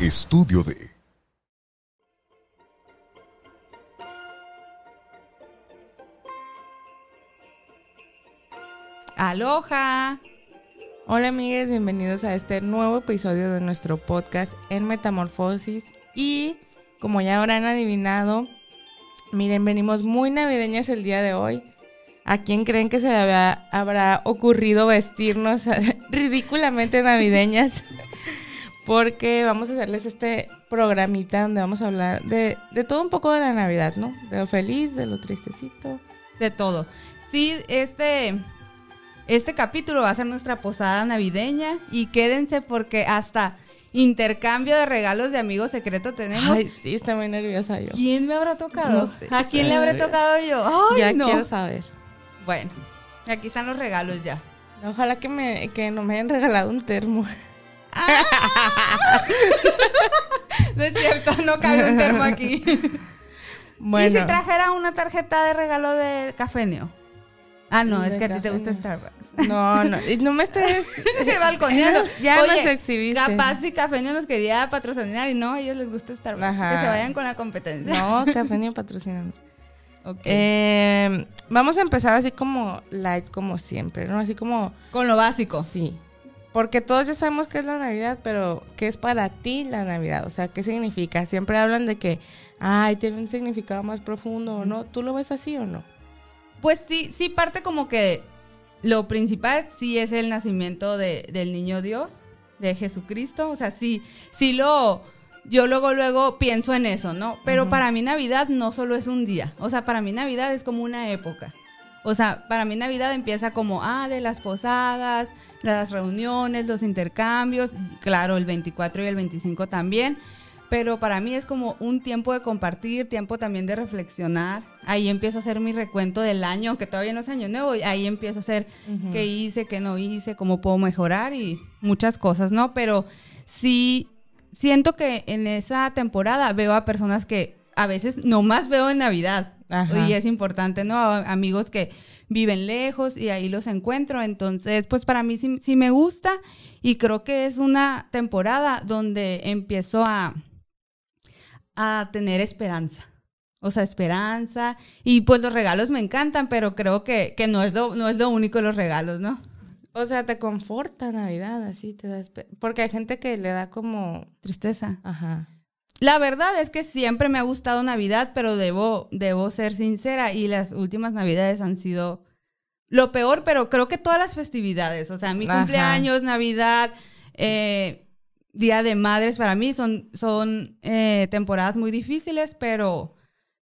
Estudio de Aloha. Hola amigues, bienvenidos a este nuevo episodio de nuestro podcast en Metamorfosis y como ya habrán adivinado, miren, venimos muy navideñas el día de hoy. ¿A quién creen que se le habrá ocurrido vestirnos ridículamente navideñas? Porque vamos a hacerles este programita donde vamos a hablar de, de todo un poco de la Navidad, ¿no? De lo feliz, de lo tristecito. De todo. Sí, este, este capítulo va a ser nuestra posada navideña y quédense porque hasta intercambio de regalos de amigo secreto tenemos. Ay, sí, estoy muy nerviosa yo. ¿Quién me habrá tocado? No sé, ¿A quién le habré tocado yo? Ay, ya no. quiero saber. Bueno, aquí están los regalos ya. Ojalá que, me, que no me hayan regalado un termo. No es cierto, no cabe un termo aquí. Bueno, ¿Y si trajera una tarjeta de regalo de cafenio? Ah, no, es que a ti te gusta Cafenio. Starbucks. no, no, y no me estés... Balconeando. Ya Oye, nos exhibiste. Capaz si Cafenio nos quería patrocinar y no, a ellos les gusta Starbucks. Ajá. Que se vayan con la competencia. No, café ni patrocinamos. Ok. Eh, vamos a empezar así como light, como siempre, ¿no? Así como... con lo básico. Sí. Porque todos ya sabemos qué es la Navidad, pero ¿qué es para ti la Navidad? O sea, ¿qué significa? Siempre hablan de que, ay, tiene un significado más profundo o no. ¿Tú lo ves así o no? Pues sí, sí parte como que lo principal sí es el nacimiento de, del niño Dios, de Jesucristo. O sea, sí, sí lo... Yo luego, luego pienso en eso, ¿no? Pero para mí Navidad no solo es un día. O sea, para mí Navidad es como una época. O sea, para mí Navidad empieza como, ah, de las posadas, las reuniones, los intercambios, claro, el 24 y el 25 también, pero para mí es como un tiempo de compartir, tiempo también de reflexionar. Ahí empiezo a hacer mi recuento del año, aunque todavía no es año nuevo, y ahí empiezo a hacer qué hice, qué no hice, cómo puedo mejorar y muchas cosas, ¿no? Pero sí siento que en esa temporada veo a personas que a veces nomás veo en Navidad. Ajá. Y es importante, ¿no? Amigos que viven lejos y ahí los encuentro. Entonces, pues para mí sí, sí me gusta y creo que es una temporada donde empiezo a, a tener esperanza. O sea, esperanza. Y pues los regalos me encantan, pero creo que, que no, es lo, no es lo único los regalos, ¿no? O sea, te conforta Navidad, así te da... Porque hay gente que le da como... Tristeza. Ajá. La verdad es que siempre me ha gustado Navidad, pero debo, debo ser sincera y las últimas Navidades han sido lo peor, pero creo que todas las festividades, o sea, mi Ajá. cumpleaños, Navidad, eh, Día de Madres, para mí son, son eh, temporadas muy difíciles, pero,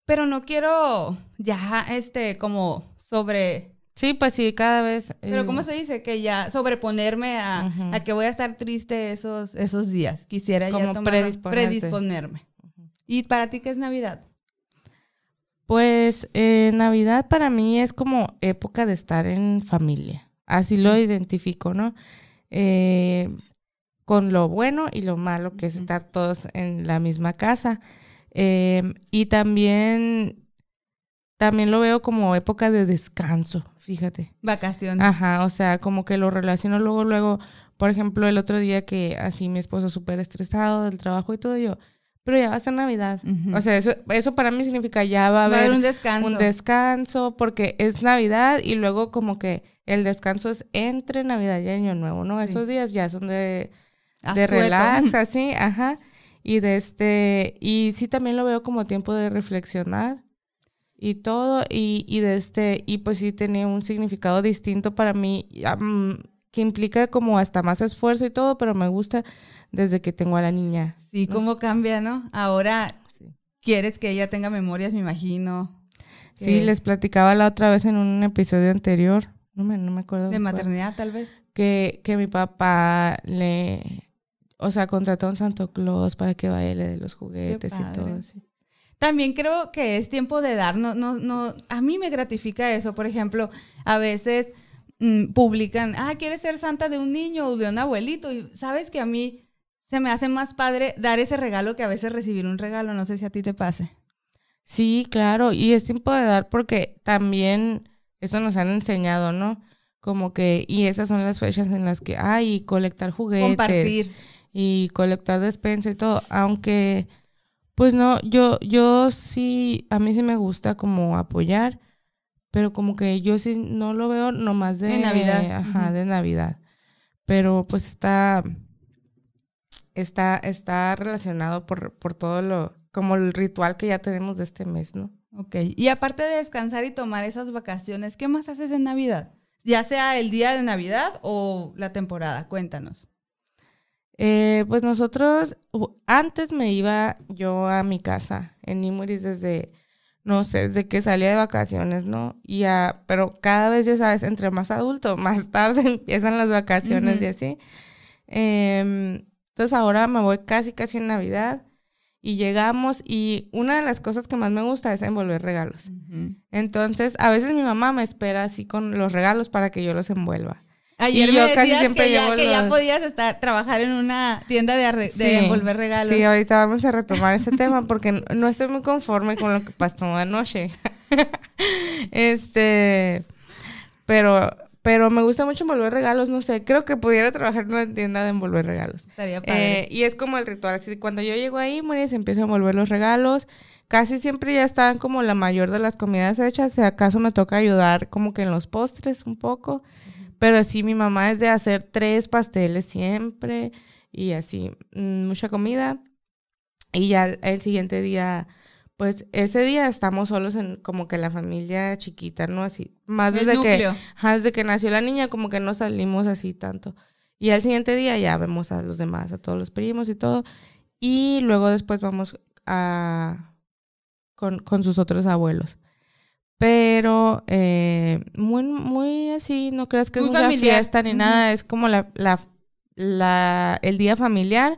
pero no quiero ya, este, como sobre, Sí, pues sí, cada vez... pero eh, ¿cómo se dice? Que ya sobreponerme a, a que voy a estar triste esos, esos días. Quisiera ya tomar, predisponerme. ¿Y para ti qué es Navidad? Pues eh, Navidad para mí es como época de estar en familia. Así lo identifico, ¿no? Eh, con lo bueno y lo malo, que es estar todos en la misma casa. Eh, y también, también lo veo como época de descanso, fíjate. Vacaciones. Ajá, o sea, como que lo relaciono luego, luego, por ejemplo, el otro día que así mi esposo súper estresado del trabajo y todo, yo, pero ya va a ser Navidad. O sea, eso, eso para mí significa ya va a Va haber haber un descanso. un descanso porque es Navidad y luego como que el descanso es entre Navidad y Año Nuevo, ¿no? Sí. Esos días ya son de, de Asueto. relax, así, ajá. Y de este, y sí también lo veo como tiempo de reflexionar y todo, y, y de este, y pues sí tenía un significado distinto para mí, mm, que implica como hasta más esfuerzo y todo, pero me gusta desde que tengo a la niña. Sí, ¿no? cómo cambia, ¿no? Ahora Sí. quieres que ella tenga memorias, me imagino. Sí, les platicaba la otra vez en un episodio anterior, no me, no me acuerdo. De cuál. maternidad, tal vez. que, que mi papá le, o sea, contrató a un Santo Claus para que vaya y le dé los juguetes y todo así. También creo que es tiempo de dar, no, no, no, a mí me gratifica eso, por ejemplo, a veces mm, publican, ah, ¿quieres ser santa de un niño o de un abuelito? Y sabes que a mí se me hace más padre dar ese regalo que a veces recibir un regalo, no sé si a ti te pase. Sí, claro, y es tiempo de dar porque también eso nos han enseñado, ¿no? Como que, y esas son las fechas en las que, ay, colectar juguetes. Compartir. y colectar despensa y todo, aunque pues no, yo yo sí a mí sí me gusta como apoyar, pero como que yo sí no lo veo nomás de, De Navidad. ajá, de Navidad. Pero pues está está está relacionado por por todo lo como el ritual que ya tenemos de este mes, ¿no? Ok. Y aparte de descansar y tomar esas vacaciones, ¿qué más haces en Navidad? Ya sea el día de Navidad o la temporada, cuéntanos. Eh, pues nosotros, antes me iba yo a mi casa en Imuris desde, no sé, desde que salía de vacaciones, ¿no? Y ya, pero cada vez, ya sabes, entre más adulto, más tarde empiezan las vacaciones y así. Em, entonces ahora me voy casi, casi en Navidad y llegamos y una de las cosas que más me gusta es envolver regalos. Entonces, a veces mi mamá me espera así con los regalos para que yo los envuelva. Ayer Y me yo casi siempre que, ya, que ya podías estar trabajar en una tienda de, arre- de Sí. envolver regalos. Sí, ahorita vamos a retomar ese tema porque no- estoy muy conforme con lo que pasó anoche. este, pero, pero me gusta mucho envolver regalos, no sé, creo que pudiera trabajar en una tienda de envolver regalos. Estaría padre. Eh, y es como el ritual, así cuando yo llego ahí, María se empieza a envolver los regalos. Casi siempre ya están como la mayor de las comidas hechas, si acaso me toca ayudar como que en los postres un poco. Pero sí, mi mamá es de hacer tres pasteles siempre y así, mm, mucha comida. Y ya el siguiente día, pues ese día estamos solos en como que la familia chiquita, ¿no? Así, más El desde que, núcleo. desde que nació la niña, como que no salimos así tanto. Y al siguiente día ya vemos a los demás, a todos los primos y todo. Y luego después vamos a con, con sus otros abuelos. Pero eh, muy, muy así, no creas que Muy es una familiar. fiesta ni nada, es como la, la, la, el día familiar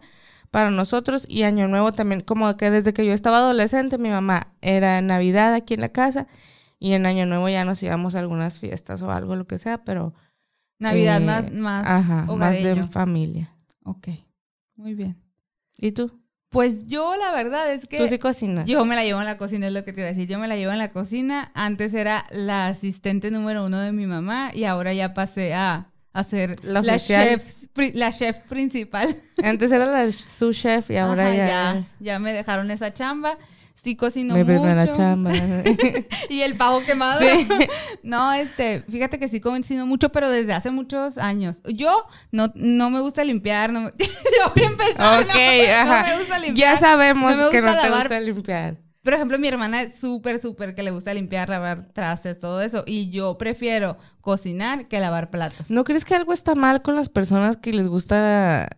para nosotros y Año Nuevo también, como que desde que yo estaba adolescente, mi mamá era Navidad aquí en la casa y en Año Nuevo ya nos íbamos a algunas fiestas o algo, lo que sea, pero... Navidad eh, más, más Ajá, más de familia. Ok, muy bien. ¿Y tú? Pues yo la verdad es que... ¿Tú sí cocinas? Yo me la llevo en la cocina, es lo que te iba a decir. Yo me la llevo en la cocina. Antes era la asistente número uno de mi mamá y ahora ya pasé a, ser La chef, la chef principal. Antes era la su chef y ahora Ajá, ya... ya, ya me dejaron esa chamba. Sí cocino mi mucho. primera chamba. Y el pavo quemado. Sí. No, este, fíjate que sí cocino mucho, pero desde hace muchos años. Yo no, no me gusta limpiar, no me- yo voy a empezar, ok, no, ajá. no me gusta limpiar. ya sabemos no me que no te gusta limpiar. Por ejemplo, mi hermana es súper, súper que le gusta limpiar, lavar trastes, todo eso. Y yo prefiero cocinar que lavar platos. ¿No crees que algo está mal con las personas que les gusta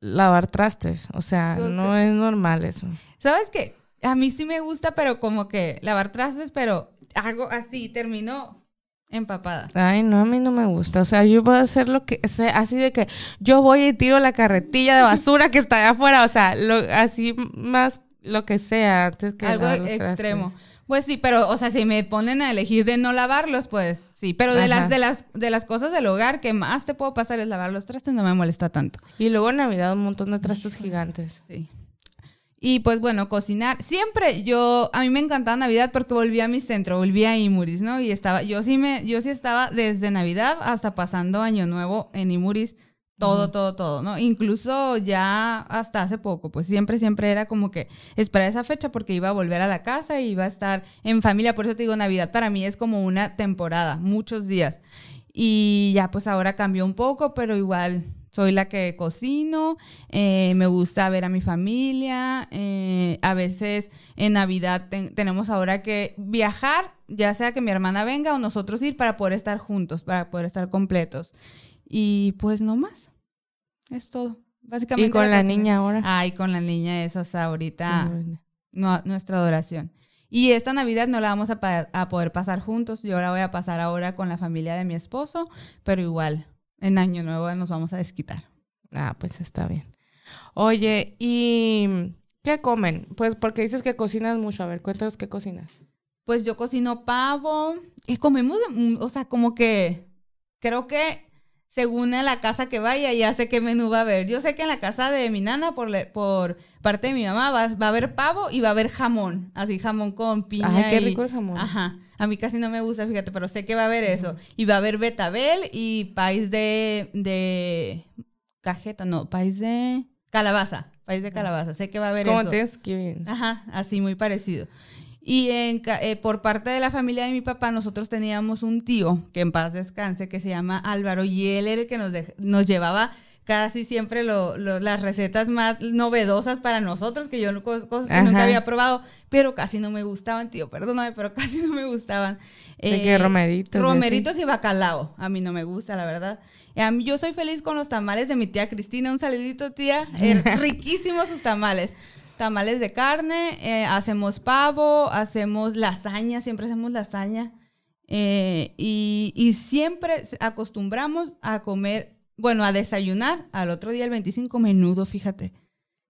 lavar trastes? O sea, no es normal eso. ¿Sabes qué? A mí sí me gusta, pero como que lavar trastes, pero hago así, termino empapada. Ay, no, a mí no me gusta. O sea, yo voy a hacer lo que sea, así de que yo voy y tiro la carretilla de basura que está allá afuera. O sea, lo, así más lo que sea antes que Algo extremo. trastes. Pues sí, pero, o sea, si me ponen a elegir de no lavarlos, pues sí. Pero de Ajá. las, de las, de las cosas del hogar que más te puedo pasar es lavar los trastes, no me molesta tanto. Y luego en Navidad un montón de trastes gigantes. Sí. Y pues bueno, cocinar. Siempre yo, a mí me encantaba Navidad porque volví a mi centro, volví a Imuris, ¿no? Y estaba, yo sí me, yo sí estaba desde Navidad hasta pasando Año Nuevo en Imuris, todo, todo, todo, ¿no? Incluso ya hasta hace poco, pues siempre, siempre era como que esperar esa fecha porque iba a volver a la casa y iba a estar en familia. Por eso te digo, Navidad para mí es como una temporada, muchos días. Y ya pues ahora cambió un poco, pero igual soy la que cocino, eh, me gusta ver a mi familia, eh, a veces en Navidad ten- tenemos ahora que viajar, ya sea que mi hermana venga o nosotros ir para poder estar juntos, para poder estar completos. Y pues no más, es todo. Básicamente Y con la niña ahora. Ay, con la niña es hasta ahorita bueno. no- nuestra adoración. Y esta Navidad no la vamos a, a poder pasar juntos. Yo la voy a pasar ahora con la familia de mi esposo, pero igual, en Año Nuevo nos vamos a desquitar. Ah, pues está bien. Oye, ¿y qué comen? Pues porque dices que cocinas mucho. A ver, cuéntanos qué cocinas. Pues yo cocino pavo y comemos, o sea, como que creo que según a la casa que vaya, ya sé qué menú va a haber. Yo sé que en la casa de mi nana, por, le- por parte de mi mamá, va, va a haber pavo y va a haber jamón. Así, jamón con piña. Ay, qué y- rico el jamón. Ajá. A mí casi no me gusta, fíjate, pero sé que va a haber eso. Y va a haber betabel y país de, de cajeta, no, país de Calabaza, país de calabaza. Sé que va a haber Como eso. Thanksgiving. Ajá, así muy parecido. Y en, eh, por parte de la familia de mi papá, nosotros teníamos un tío, que en paz descanse, que se llama Álvaro, y él era el que nos, nos llevaba casi siempre lo- lo- las recetas más novedosas para nosotros, que yo cosas que nunca había probado, pero casi no me gustaban, tío, perdóname, pero casi no me gustaban. De que romeritos y así. Romeritos y bacalao, a mí no me gusta, la verdad. Eh, A mí, yo soy feliz con los tamales de mi tía Cristina, un saludito, tía, Eh, riquísimos sus tamales. Tamales de carne, eh, hacemos pavo, hacemos lasaña, siempre hacemos lasaña. eh, y, y siempre acostumbramos a comer, bueno, a desayunar al otro día, el 25, menudo, fíjate.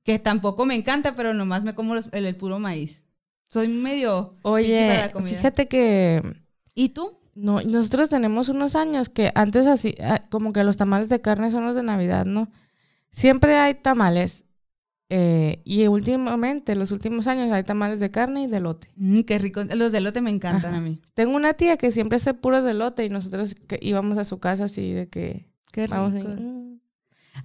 Que tampoco me encanta, pero nomás me como los- el, el puro maíz. Soy medio... Oye, fíjate que ¿Y tú? no, nosotros tenemos unos años que antes así, ah, como que los tamales de carne son los de Navidad, ¿no? Siempre hay tamales. eh, y últimamente, los últimos años, hay tamales de carne y de lote. Mm, qué rico. Los de elote me encantan Ajá. a mí. Tengo una tía que siempre hace puros de lote y nosotros que íbamos a su casa así de que Qué rico. mm.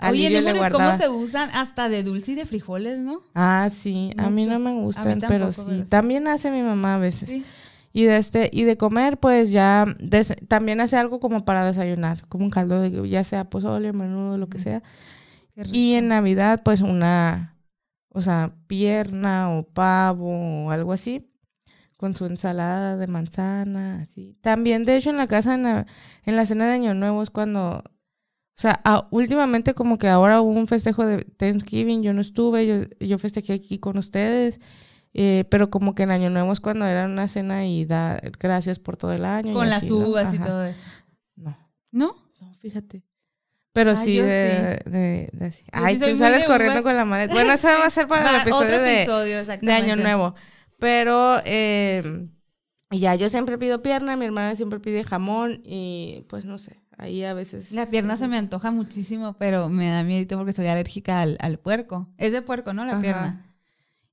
Oye, ¿cómo se usan hasta de dulce y de frijoles, no? Ah, sí, a mí no me gustan, pero sí. pero. También hace mi mamá a veces. Sí. Y de este y de comer, pues ya des- también hace algo como para desayunar, como un caldo de ya sea pozole, menudo, lo que sea. Y en Navidad, pues una, o sea, pierna o pavo o algo así, con su ensalada de manzana, así. También, de hecho, en la casa, en la, en la cena de Año Nuevo es cuando, o sea, a- últimamente como que ahora hubo un festejo de Thanksgiving, yo no estuve, yo, yo festejé aquí con ustedes. eh, pero como que en Año Nuevo es cuando era una cena y da gracias por todo el año. y Con las así, ¿no? uvas y todo eso. No, ¿No? no, fíjate. Pero Ah, sí de, de, de así. Ay, sí tú sales corriendo con la maleta. Bueno, eso va a ser para el episodio, episodio, de. Año Nuevo. Pero eh, ya yo siempre pido pierna, mi hermana siempre pide jamón y pues no sé, ahí a veces... La pierna se me antoja muchísimo, pero me da miedo porque soy alérgica al, al puerco. Es de puerco, ¿no? La Ajá. pierna.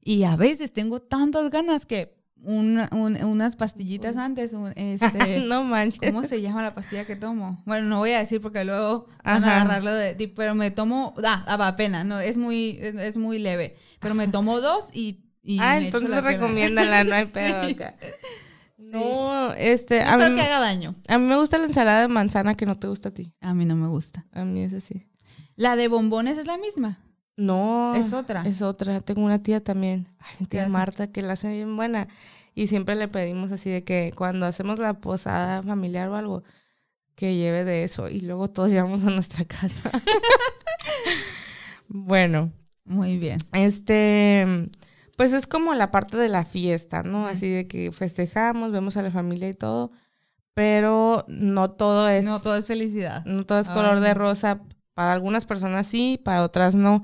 Y a veces tengo tantas ganas que una- un- unas pastillitas antes, un- este, no manches. ¿cómo se llama la pastilla que tomo? Bueno, no voy a decir porque luego van a agarrarlo de pero me tomo, ah, ah, apenas, no, es muy, es, es muy leve, pero me tomo dos y... y ah, entonces recomiéndala, no hay pedo acá. No, este, No a mí, que haga daño. a mí me gusta la ensalada de manzana que no te gusta a ti. A mí no me gusta. A mí es así. La de bombones es la misma. No. Es otra. Es otra. Tengo una tía también, ay, mi ¿Qué tía? Marta, que la hace bien buena. Y siempre le pedimos así de que cuando hacemos la posada familiar o algo, que lleve de eso. Y luego todos llevamos a nuestra casa. bueno, Muy bien. este, pues es como la parte de la fiesta, ¿no? Así de que festejamos, vemos a la familia y todo. Pero no todo es. No, todo es felicidad. No todo es Ay, color de rosa. Para algunas personas sí, para otras no.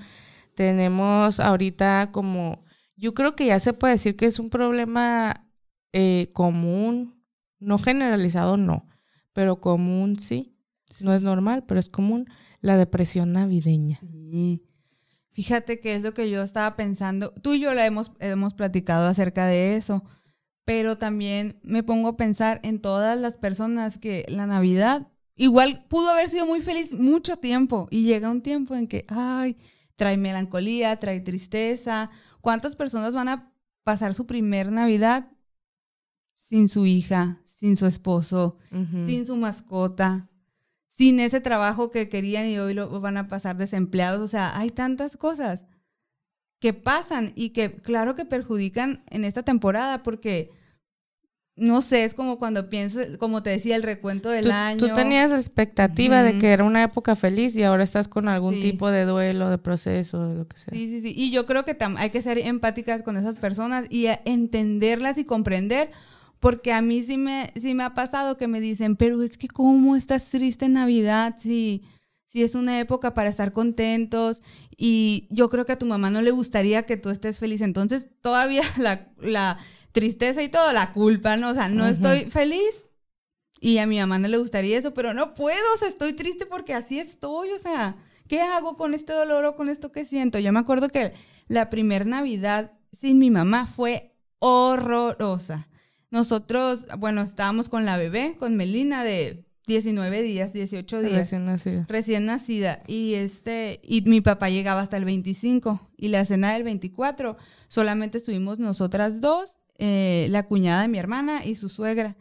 Tenemos ahorita como, yo creo que ya se puede decir que es un problema eh, común, no generalizado, no, pero común sí. No es normal, pero es común. La depresión navideña. Sí. Fíjate que es lo que yo estaba pensando. Tú y yo la hemos, hemos platicado acerca de eso, pero también me pongo a pensar en todas las personas que la Navidad igual pudo haber sido muy feliz mucho tiempo y llega un tiempo en que, ay, trae melancolía, trae tristeza. ¿Cuántas personas van a pasar su primer Navidad sin su hija, sin su esposo, sin su mascota, sin ese trabajo que querían y hoy lo van a pasar desempleados. O sea, hay tantas cosas que pasan y que claro que perjudican en esta temporada porque, no sé, es como cuando piensas, como te decía, el recuento del Tú, año. tú tenías la expectativa de que era una época feliz y ahora estás con algún Sí. tipo de duelo, de proceso, de lo que sea. Sí, sí, sí. Y yo creo que hay que ser empáticas con esas personas y entenderlas y comprender, porque a mí sí me, sí me ha pasado que me dicen, pero es que cómo estás triste en Navidad si, si es una época para estar contentos y yo creo que a tu mamá no le gustaría que tú estés feliz. Entonces todavía la, la tristeza y todo, la culpa, ¿no? O sea, no estoy feliz. Y a mi mamá no le gustaría eso, pero no puedo, o sea, estoy triste porque así estoy, o sea, ¿qué hago con este dolor o con esto que siento? Yo me acuerdo que la primer Navidad sin mi mamá fue horrorosa. Nosotros, bueno, estábamos con la bebé, con Melina de 19 días, 18 días. Recién nacida. Recién nacida. Y este, y mi papá llegaba hasta el 25. Y la cena del 24 solamente estuvimos nosotras dos, eh, la cuñada de mi hermana y su suegra.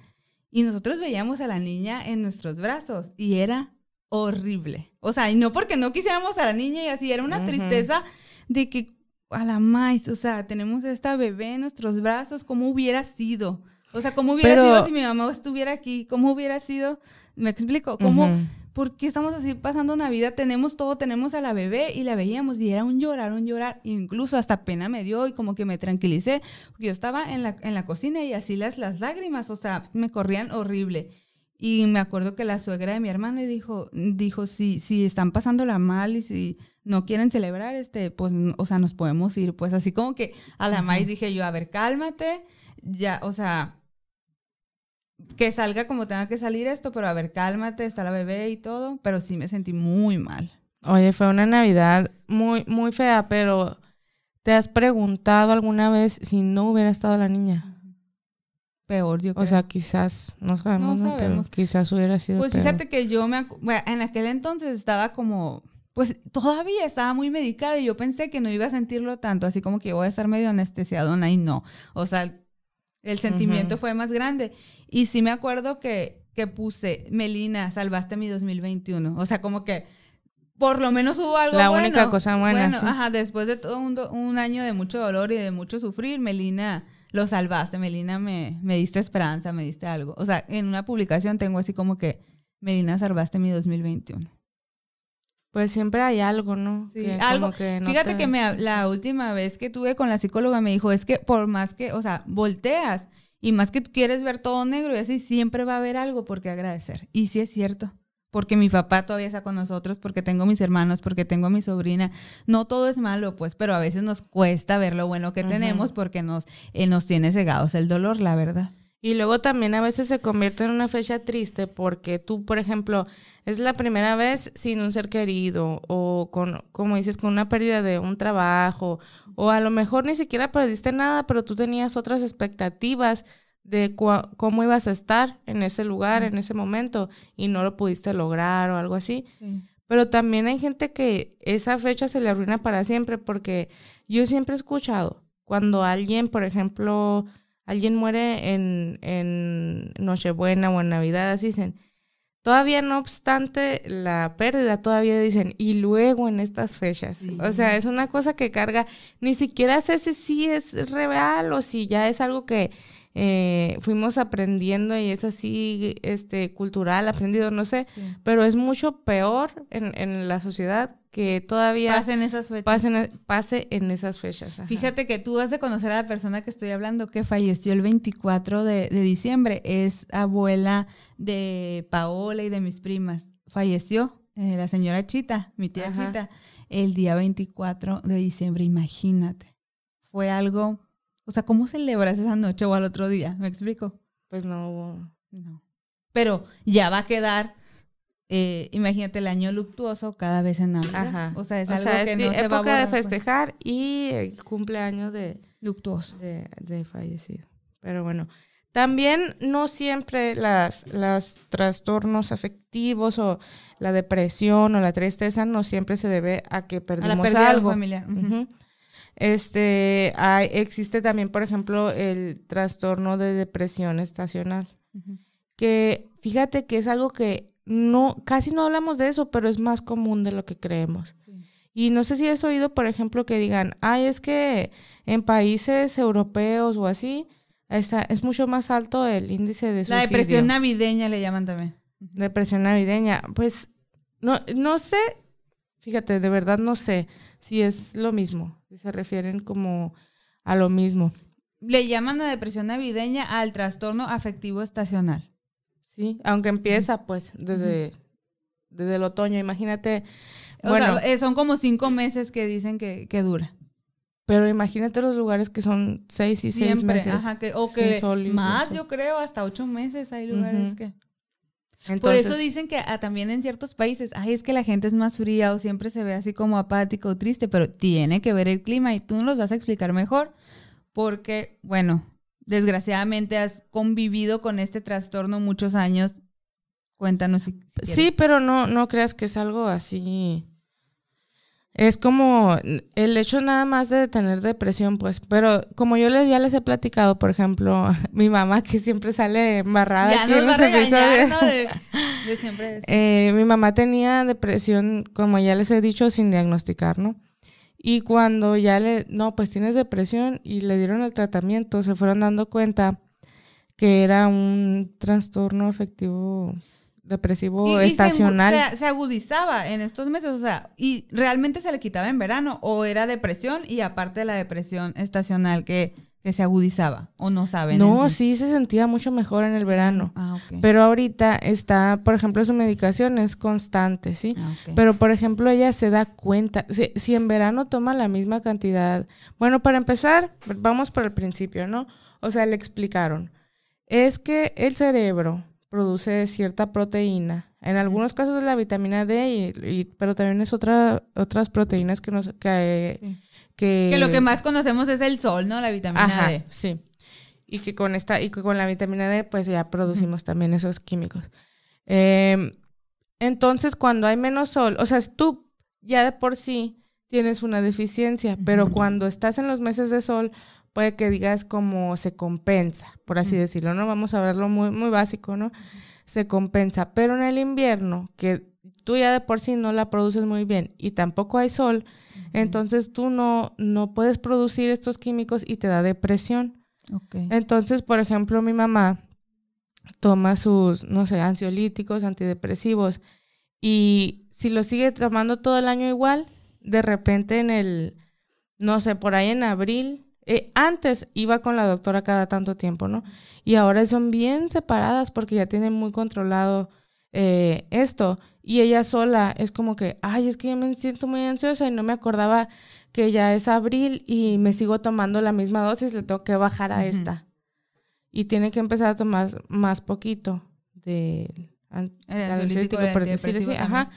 Y nosotros veíamos a la niña en nuestros brazos y era horrible. O sea, y no porque no quisiéramos a la niña y así, era una tristeza de que a la más, o sea, tenemos esta bebé en nuestros brazos, ¿cómo hubiera sido? O sea, ¿cómo hubiera Pero- sido si mi mamá estuviera aquí? ¿Cómo hubiera sido? ¿Me explico? ¿Cómo? Ujú. ¿Por qué estamos así pasando Navidad? Tenemos todo, tenemos a la bebé y la veíamos y era un llorar, un llorar. Incluso hasta pena me dio y como que me tranquilicé. Porque yo estaba en la, en la cocina y así las, las lágrimas, o sea, me corrían horrible. Y me acuerdo que la suegra de mi hermana dijo, dijo, si, si están pasándola mal y si no quieren celebrar, este, pues, o sea, nos podemos ir. Pues así como que a la maíz dije yo, a ver, cálmate, ya, o sea, que salga como tenga que salir esto, pero a ver, cálmate, está la bebé y todo, pero sí me sentí muy mal. Oye, fue una Navidad muy, muy fea, pero ¿te has preguntado alguna vez si no hubiera estado la niña? Peor, yo creo. O sea, quizás, no sabemos, No sabemos. quizás hubiera sido pues peor. fíjate que yo me, bueno, en aquel entonces estaba como, pues todavía estaba muy medicada y yo pensé que no iba a sentirlo tanto, así como que voy a estar medio anestesiadona y no. O sea, el sentimiento fue más grande. Y sí me acuerdo que, que puse, Melina, salvaste mi 2021. O sea, como que por lo menos hubo algo La bueno. única cosa buena, sí. ajá, después de todo un, do- un año de mucho dolor y de mucho sufrir, Melina, lo salvaste. Melina, me, me diste esperanza, me diste algo. O sea, en una publicación tengo así como que, Melina, salvaste mi 2021. Pues siempre hay algo, ¿no? Sí, Que algo. que no Fíjate te- que me, la última vez que tuve con la psicóloga me dijo, es que por más que, o sea, volteas y más que tú quieres ver todo negro y así, siempre va a haber algo por qué agradecer. Y sí es cierto, porque mi papá todavía está con nosotros, porque tengo mis hermanos, porque tengo mi sobrina. No todo es malo, pues, pero a veces nos cuesta ver lo bueno que tenemos porque nos, eh, nos tiene cegados el dolor, la verdad. Y luego también a veces se convierte en una fecha triste porque tú, por ejemplo, es la primera vez sin un ser querido o con, como dices, con una pérdida de un trabajo o a lo mejor ni siquiera perdiste nada, pero tú tenías otras expectativas de cómo ibas a estar en ese lugar, en ese momento y no lo pudiste lograr o algo así. Pero también hay gente que esa fecha se le arruina para siempre porque yo siempre he escuchado cuando alguien, por ejemplo, alguien muere en, en Nochebuena o en Navidad, así dicen, todavía no obstante la pérdida, todavía dicen, y luego en estas fechas. Sí. O sea, es una cosa que carga, ni siquiera sé si sí es real o si ya es algo que eh, fuimos aprendiendo y es así, este, cultural, aprendido, no sé, pero es mucho peor en, en la sociedad que todavía Pasen esas fechas. pasen- pase en esas fechas. ajá. Fíjate que tú has de conocer a la persona que estoy hablando que falleció el 24 de, de diciembre. Es abuela de Paola y de mis primas. Falleció eh, la señora Chita, mi tía Ajá. Chita, el día 24 de diciembre. Imagínate. Fue algo... O sea, ¿cómo celebras esa noche o al otro día? ¿Me explico? Pues no hubo... No. Pero ya va a quedar... eh, imagínate el año luctuoso cada vez en Navidad. Ajá. O sea, es O algo sea, que es no se va a época de borrar, pues. festejar y el cumpleaños de, Luctuoso. de, de fallecido. Pero bueno, también no siempre las, las trastornos afectivos o la depresión o la tristeza no siempre se debe a que A la perdimos pérdida de algo. familiar. Ujú. Ujú. Este, hay, existe también, por ejemplo, el trastorno de depresión estacional, que fíjate que es algo que no, casi no hablamos de eso, pero es más común de lo que creemos. Y no sé si has oído, por ejemplo, que digan, ay, es que en países europeos o así, está, es mucho más alto el índice de La suicidio. depresión navideña le llaman también. Depresión navideña. Pues no, no sé, fíjate, de verdad no sé si es lo mismo, se refieren como a lo mismo. Le llaman la depresión navideña al trastorno afectivo estacional. Sí, aunque empieza pues desde, desde el otoño, imagínate. O Bueno, sea, eh, son como cinco meses que dicen que, que dura. pero imagínate los lugares que son seis y seis Siempre. meses. Ajá, que, o que más, yo creo, hasta ocho meses hay lugares que... Entonces, Por eso dicen que ah, también en ciertos países, ay, es que la gente es más fría o siempre se ve así como apático o triste, pero tiene que ver el clima y tú nos los vas a explicar mejor porque, bueno, desgraciadamente has convivido con este trastorno muchos años Cuéntanos si. Sí, pero no, no creas que es algo así. Es como el hecho nada más de tener depresión, pues. Pero como yo les, ya les he platicado, por ejemplo, mi mamá que siempre sale embarrada Ya aquí nos en va los regañar, episodios. ¿no? De, de siempre. Eh, mi mamá tenía depresión, como ya les he dicho, sin diagnosticar, ¿no? Y cuando ya le, no, pues tienes depresión y le dieron el tratamiento, se fueron dando cuenta que era un trastorno afectivo depresivo Y- y se- estacional. Se, agudizaba en estos meses, o sea, y realmente se le quitaba en verano, o era depresión y aparte la depresión estacional que, que se agudizaba, o no saben. no, sí se sentía mucho mejor en el verano. Ah. Pero ahorita está, por ejemplo, su medicación es constante, ¿sí? Ah. Pero, por ejemplo, ella se da cuenta, si, si en verano toma la misma cantidad, bueno, para empezar, vamos por el principio, ¿no? O sea, le explicaron, es que el cerebro produce cierta proteína, en algunos casos es la vitamina D, y, y- pero también es otra, otras proteínas que, nos, que, Sí. que... Que lo que más conocemos es el sol, ¿no? La vitamina Ajá, D. sí. Y que con esta, y que con la vitamina D, pues ya producimos también esos químicos. Eh, entonces, cuando hay menos sol, o sea, tú ya de por sí tienes una deficiencia, pero cuando estás en los meses de sol, puede que digas como se compensa, por así decirlo, ¿no? Vamos a hablarlo muy, muy básico, ¿no? Se compensa. Pero en el invierno, que tú ya de por sí no la produces muy bien y tampoco hay sol, entonces tú no, no puedes producir estos químicos y te da depresión. Entonces, por ejemplo, mi mamá toma sus, no sé, ansiolíticos, antidepresivos y si lo sigue tomando todo el año igual, de repente en el, no sé, por ahí en abril, eh, antes iba con la doctora cada tanto tiempo, ¿no? Y ahora son bien separadas porque ya tienen muy controlado eh, esto. Y ella sola es como que, ay, es que yo me siento muy ansiosa y no me acordaba que ya es abril y me sigo tomando la misma dosis, le tengo que bajar a esta. Y tiene que empezar a tomar más poquito de ansiolítico, el por decir así, ajá.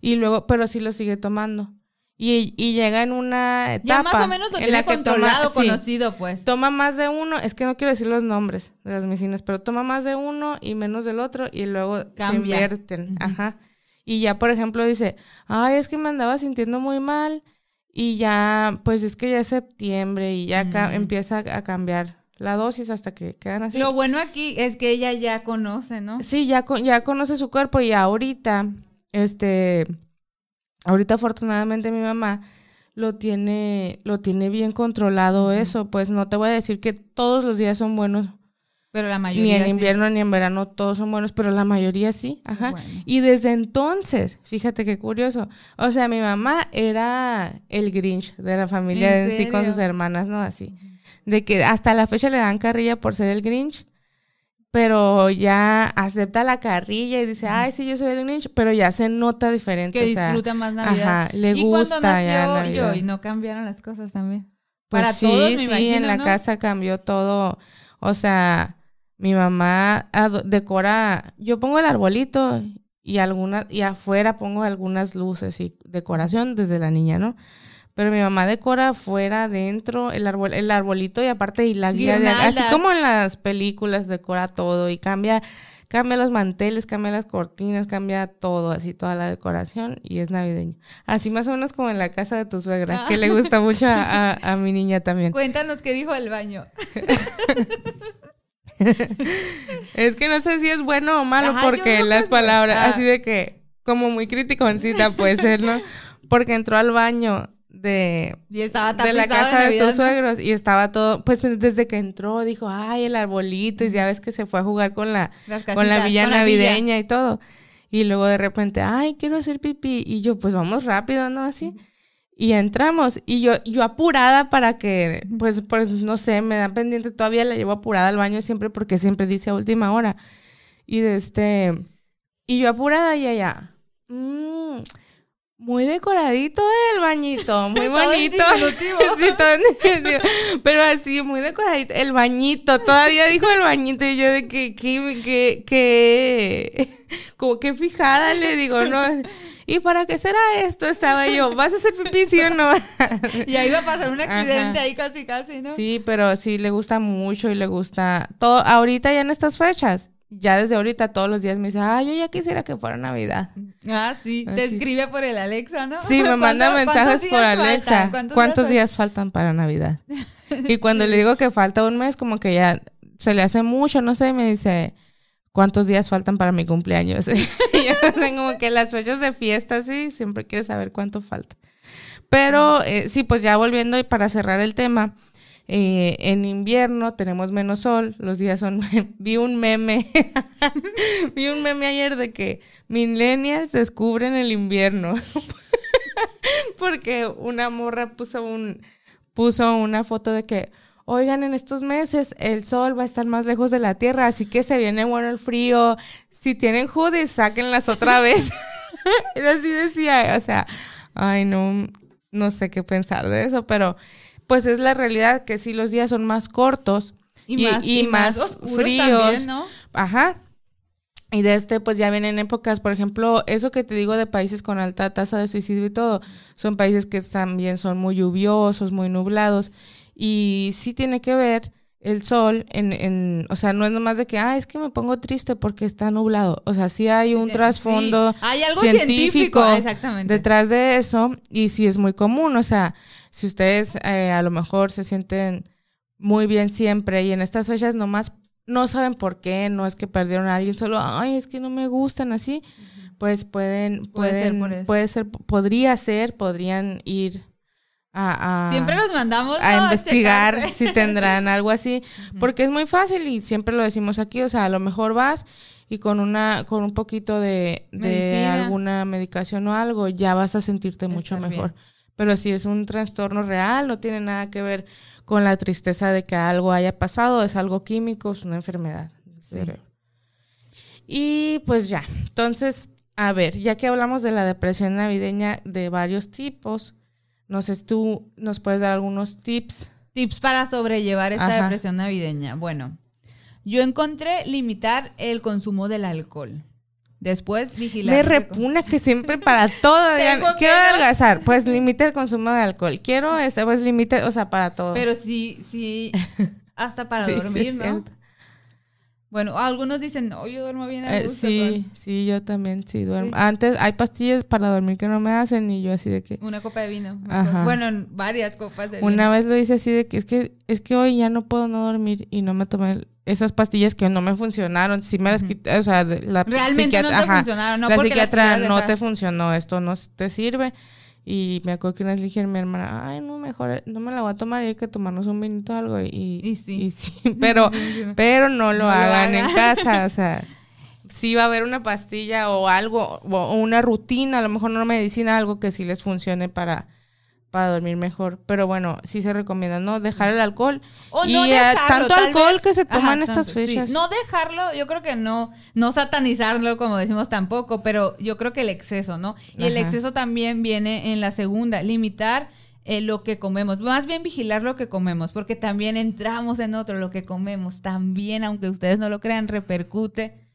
Y luego, pero sí lo sigue tomando. Y, y llega en una etapa Ya más o menos lo en tiene la que controlado, toma, sí, conocido, pues. toma más de uno, es que no quiero decir los nombres de las medicinas, pero toma más de uno y menos del otro y luego se invierten, ajá. Y ya, por ejemplo, dice, ay, es que me andaba sintiendo muy mal y ya, pues es que ya es septiembre y ya Mm. empieza a cambiar la dosis hasta que quedan así. Lo bueno aquí es que ella ya conoce, ¿no? Sí, ya, co- ya conoce su cuerpo y ahorita, este, ahorita afortunadamente mi mamá lo tiene, lo tiene bien controlado eso, pues no te voy a decir que todos los días son buenos, Pero la ni mayoría en sí. invierno ni en verano todos son buenos, pero la mayoría sí, ajá. Bueno. Y desde entonces, fíjate qué curioso, o sea, mi mamá era el Grinch de la familia ¿En en sí con sus hermanas, ¿no? Así, de que hasta la fecha le dan carrilla por ser el Grinch, pero ya acepta la carrilla y dice, ay, sí, yo soy el Grinch, pero ya se nota diferente, Que o sea, disfruta más Navidad. ajá, le y gusta cuando ya nació Navidad. yo y no cambiaron las cosas también. Pues Para sí, todos, me sí, imagino, en la ¿no? casa cambió todo. O sea, mi mamá decora, yo pongo el arbolito y algunas y afuera pongo algunas luces y decoración desde la niña, ¿no? Pero mi mamá decora afuera, adentro, el árbol, el arbolito y aparte y la guía de, así como en las películas decora todo y cambia cambia los manteles, cambia las cortinas, cambia todo, así toda la decoración y es navideño. Así más o menos como en la casa de tu suegra, que Ah. le gusta mucho a, a- a mi niña también. Cuéntanos qué dijo el baño. Es que no sé si es bueno o malo Ajá, porque las palabras, Ah. así de que, como muy criticoncita puede ser, ¿no? Porque entró al baño de, Y estaba de la casa de Navidad, tus ¿no? suegros y estaba todo, pues desde que entró dijo, ay, el arbolito, y ya ves que se fue a jugar con la, Las con la casitas, villa con la navideña y todo. Y luego de repente, ay, quiero hacer pipí. Y yo, pues vamos rápido, ¿no? Así. Y entramos. Y yo, yo apurada para que, pues, pues, no sé, me da pendiente. Todavía la llevo apurada al baño siempre porque siempre dice a última hora. Y de este, y yo apurada y allá. "Mm, muy decoradito el bañito, muy bonito. Sí. Pero así, muy decoradito. El bañito, todavía dijo el bañito. Y yo de que, que, que, que, como que fijada le digo, ¿no? ¿Y para qué será esto? Estaba yo, ¿vas a hacer pipí, sí o no? Y ahí va a pasar un accidente Ajá. ahí casi casi, ¿no? Sí, pero sí le gusta mucho y le gusta todo. Ahorita ya en estas fechas, ya desde ahorita todos los días me dice, ah, yo ya quisiera que fuera Navidad. Ah, sí, te escribe por el Alexa, ¿no? Sí, me manda ¿Cuánto- mensajes por Alexa. faltan? ¿Cuántos ¿Cuántos, días días faltan para Navidad? Y cuando le digo que falta un mes, como que ya se le hace mucho, no sé, me dice, ¿cuántos días faltan para mi cumpleaños? y yo tengo como que las fechas de fiesta, sí, siempre quiere saber cuánto falta. Pero eh, sí, pues ya volviendo y para cerrar el tema, eh, en invierno tenemos menos sol, los días son... vi un meme, vi un meme ayer de que millennials descubren el invierno. Porque una morra puso un puso una foto de que oigan en estos meses el sol va a estar más lejos de la tierra, así que se viene bueno el frío. Si tienen hoodies, sáquenlas otra vez. Así decía, o sea, ay no no sé qué pensar de eso, pero pues es la realidad que sí los días son más cortos Y, Y- más, y más oscuros fríos. también, ¿no? Ajá. Y de este, pues ya vienen épocas, por ejemplo, eso que te digo de países con alta tasa de suicidio y todo, son países que también son muy lluviosos, muy nublados. Y sí tiene que ver el sol en, en o sea, no es nomás de que, ah, es que me pongo triste porque está nublado. O sea, sí hay un trasfondo sí. Hay algo científico, científico exactamente. detrás de eso y sí es muy común. O sea, si ustedes eh, a lo mejor se sienten muy bien siempre y en estas fechas nomás no saben por qué, no es que perdieron a alguien, solo, ay, es que no me gustan así, pues pueden, Puede ser pueden, por eso. puede ser, podría ser, podrían ir a, a- Siempre los mandamos a investigar checarse. si tendrán algo así, porque es muy fácil y siempre lo decimos aquí, o sea, a lo mejor vas y con una con un poquito de, de Medicina. alguna medicación o algo ya vas a sentirte mucho mejor. bien. Pero si es un trastorno real, no tiene nada que ver con la tristeza de que algo haya pasado, es algo químico, es una enfermedad. Sí. Y pues ya, entonces, a ver, ya que hablamos de la depresión navideña de varios tipos, no sé si tú nos puedes dar algunos tips. Tips para sobrellevar esta Ajá. depresión navideña. Bueno, yo encontré limitar el consumo del alcohol. Después vigilar. Me repugna que siempre para todo digan, quiero no- adelgazar, pues limita el consumo de alcohol. Quiero, este, pues limite, o sea, para todo. Pero sí, sí, hasta para Sí, dormir, ¿no? Bueno, algunos dicen, no, yo duermo bien a Eh, gusto sí, sí, yo también sí duermo. Sí. Antes hay pastillas para dormir que no me hacen y yo así de que una copa de vino. Ajá. Bueno, varias copas de vino. una vez lo hice así de que es que es que hoy ya no puedo no dormir y no me tomé esas pastillas que no me funcionaron. Sí me las quité, o sea, la Realmente no psiquiatra- te ajá, funcionaron, no la las psiquiatra no te funcionó, esto no te sirve. Y me acuerdo que una vez le dije a mi hermana, ay, no, mejor no me la voy a tomar, hay que tomarnos un vinito o algo. Y, Y sí. sí, pero, pero no lo No lo hagan en casa, o sea, sí va a haber una pastilla o algo, o una rutina, a lo mejor no una medicina, algo que sí les funcione para, para dormir mejor. Pero bueno, sí se recomienda, ¿no? Dejar el alcohol. O y no dejarlo, tanto alcohol vez- que se Ajá, toman estas tanto, sí. fechas. No dejarlo, yo creo que no, no satanizarlo como decimos tampoco, pero yo creo que el exceso, ¿no? Y el exceso también viene en la segunda, limitar eh, lo que comemos, más bien vigilar lo que comemos, porque también entramos en otro, lo que comemos, también, aunque ustedes no lo crean, repercute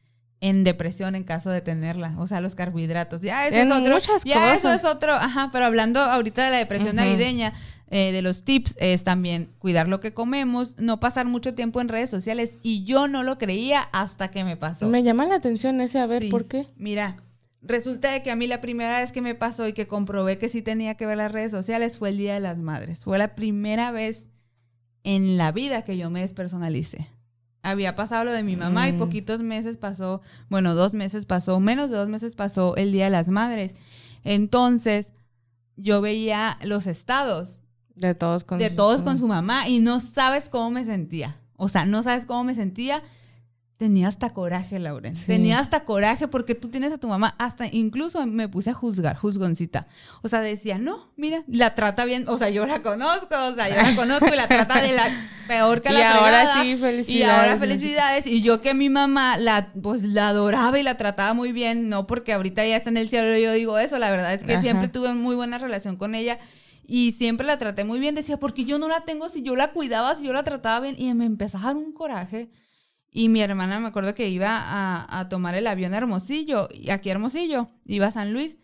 en depresión en caso de tenerla, o sea, los carbohidratos. Ya eso En es otro, muchas ya eso es otro, ajá, pero hablando ahorita de la depresión navideña, eh, de los tips es también cuidar lo que comemos, no pasar mucho tiempo en redes sociales y yo no lo creía hasta que me pasó. Me llama la atención ese, a ver, Sí. ¿por qué? Mira, resulta de que a mí la primera vez que me pasó y que comprobé que sí tenía que ver las redes sociales fue el Día de las Madres. Fue la primera vez en la vida que yo me despersonalicé. Había pasado lo de mi mamá y Mm. poquitos meses pasó, bueno, dos meses pasó, menos de dos meses pasó el Día de las Madres. Entonces, yo veía los estados De todos con de todos con su mamá y no sabes cómo me sentía. O sea, no sabes cómo me sentía. Tenía hasta coraje, Lauren. Sí. Tenía hasta coraje porque tú tienes a tu mamá. Hasta incluso me puse a juzgar, juzgoncita. O sea, decía, no, mira, la trata bien. O sea, yo la conozco, o sea, yo la conozco y la trata de la peor que Y la ahora fregada. sí, felicidades. Y ahora felicidades. Y yo que mi mamá la, pues, la adoraba y la trataba muy bien, no porque ahorita ya está en el cielo yo digo eso, la verdad es que Ajá. siempre tuve muy buena relación con ella y siempre la traté muy bien. Decía, porque yo no la tengo si yo la cuidaba, si yo la trataba bien? Y me empezaba a dar un coraje. Y mi hermana me acuerdo que iba a, a tomar el avión a Hermosillo, y aquí a Hermosillo, iba a San Luis.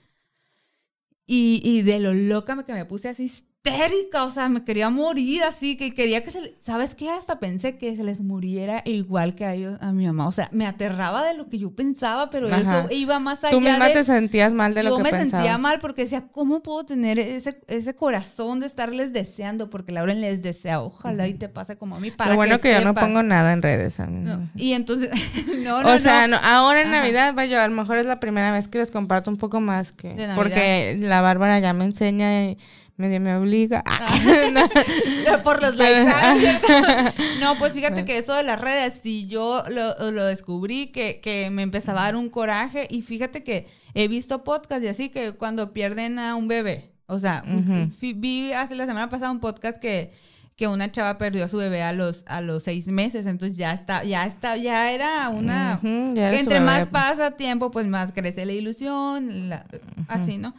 Y, y de lo loca que me puse así histérica, o sea, me quería morir así, que quería que se, ¿sabes qué? Hasta pensé que se les muriera igual que a ellos, a mi mamá, o sea, me aterraba de lo que yo pensaba, pero Ajá. eso iba más allá Tú misma de... te sentías mal de lo yo que me pensabas. sentía mal porque decía, ¿cómo puedo tener ese, ese corazón de estarles deseando? Porque Lauren les desea, ojalá y te pase como a mí para Lo bueno que, yo no pongo nada en redes. a mí no. Y entonces, no, no, o sea, no. ahora en Ajá. Navidad, vaya, a lo mejor es la primera vez que les comparto un poco más que... Porque la Bárbara ya me enseña y medio me obliga. Ya por los likes. No, pues fíjate que eso de las redes, sí, yo lo, lo descubrí que, que me empezaba a dar un coraje y fíjate que he visto podcasts y así que cuando pierden a un bebé, o sea, vi hace la semana pasada un podcast que, que una chava perdió a su bebé a los, a los seis meses, entonces ya está, ya está, ya era una... Ujú, ya era su entre más pues. pasa tiempo, pues más crece la ilusión, la- así, ¿no?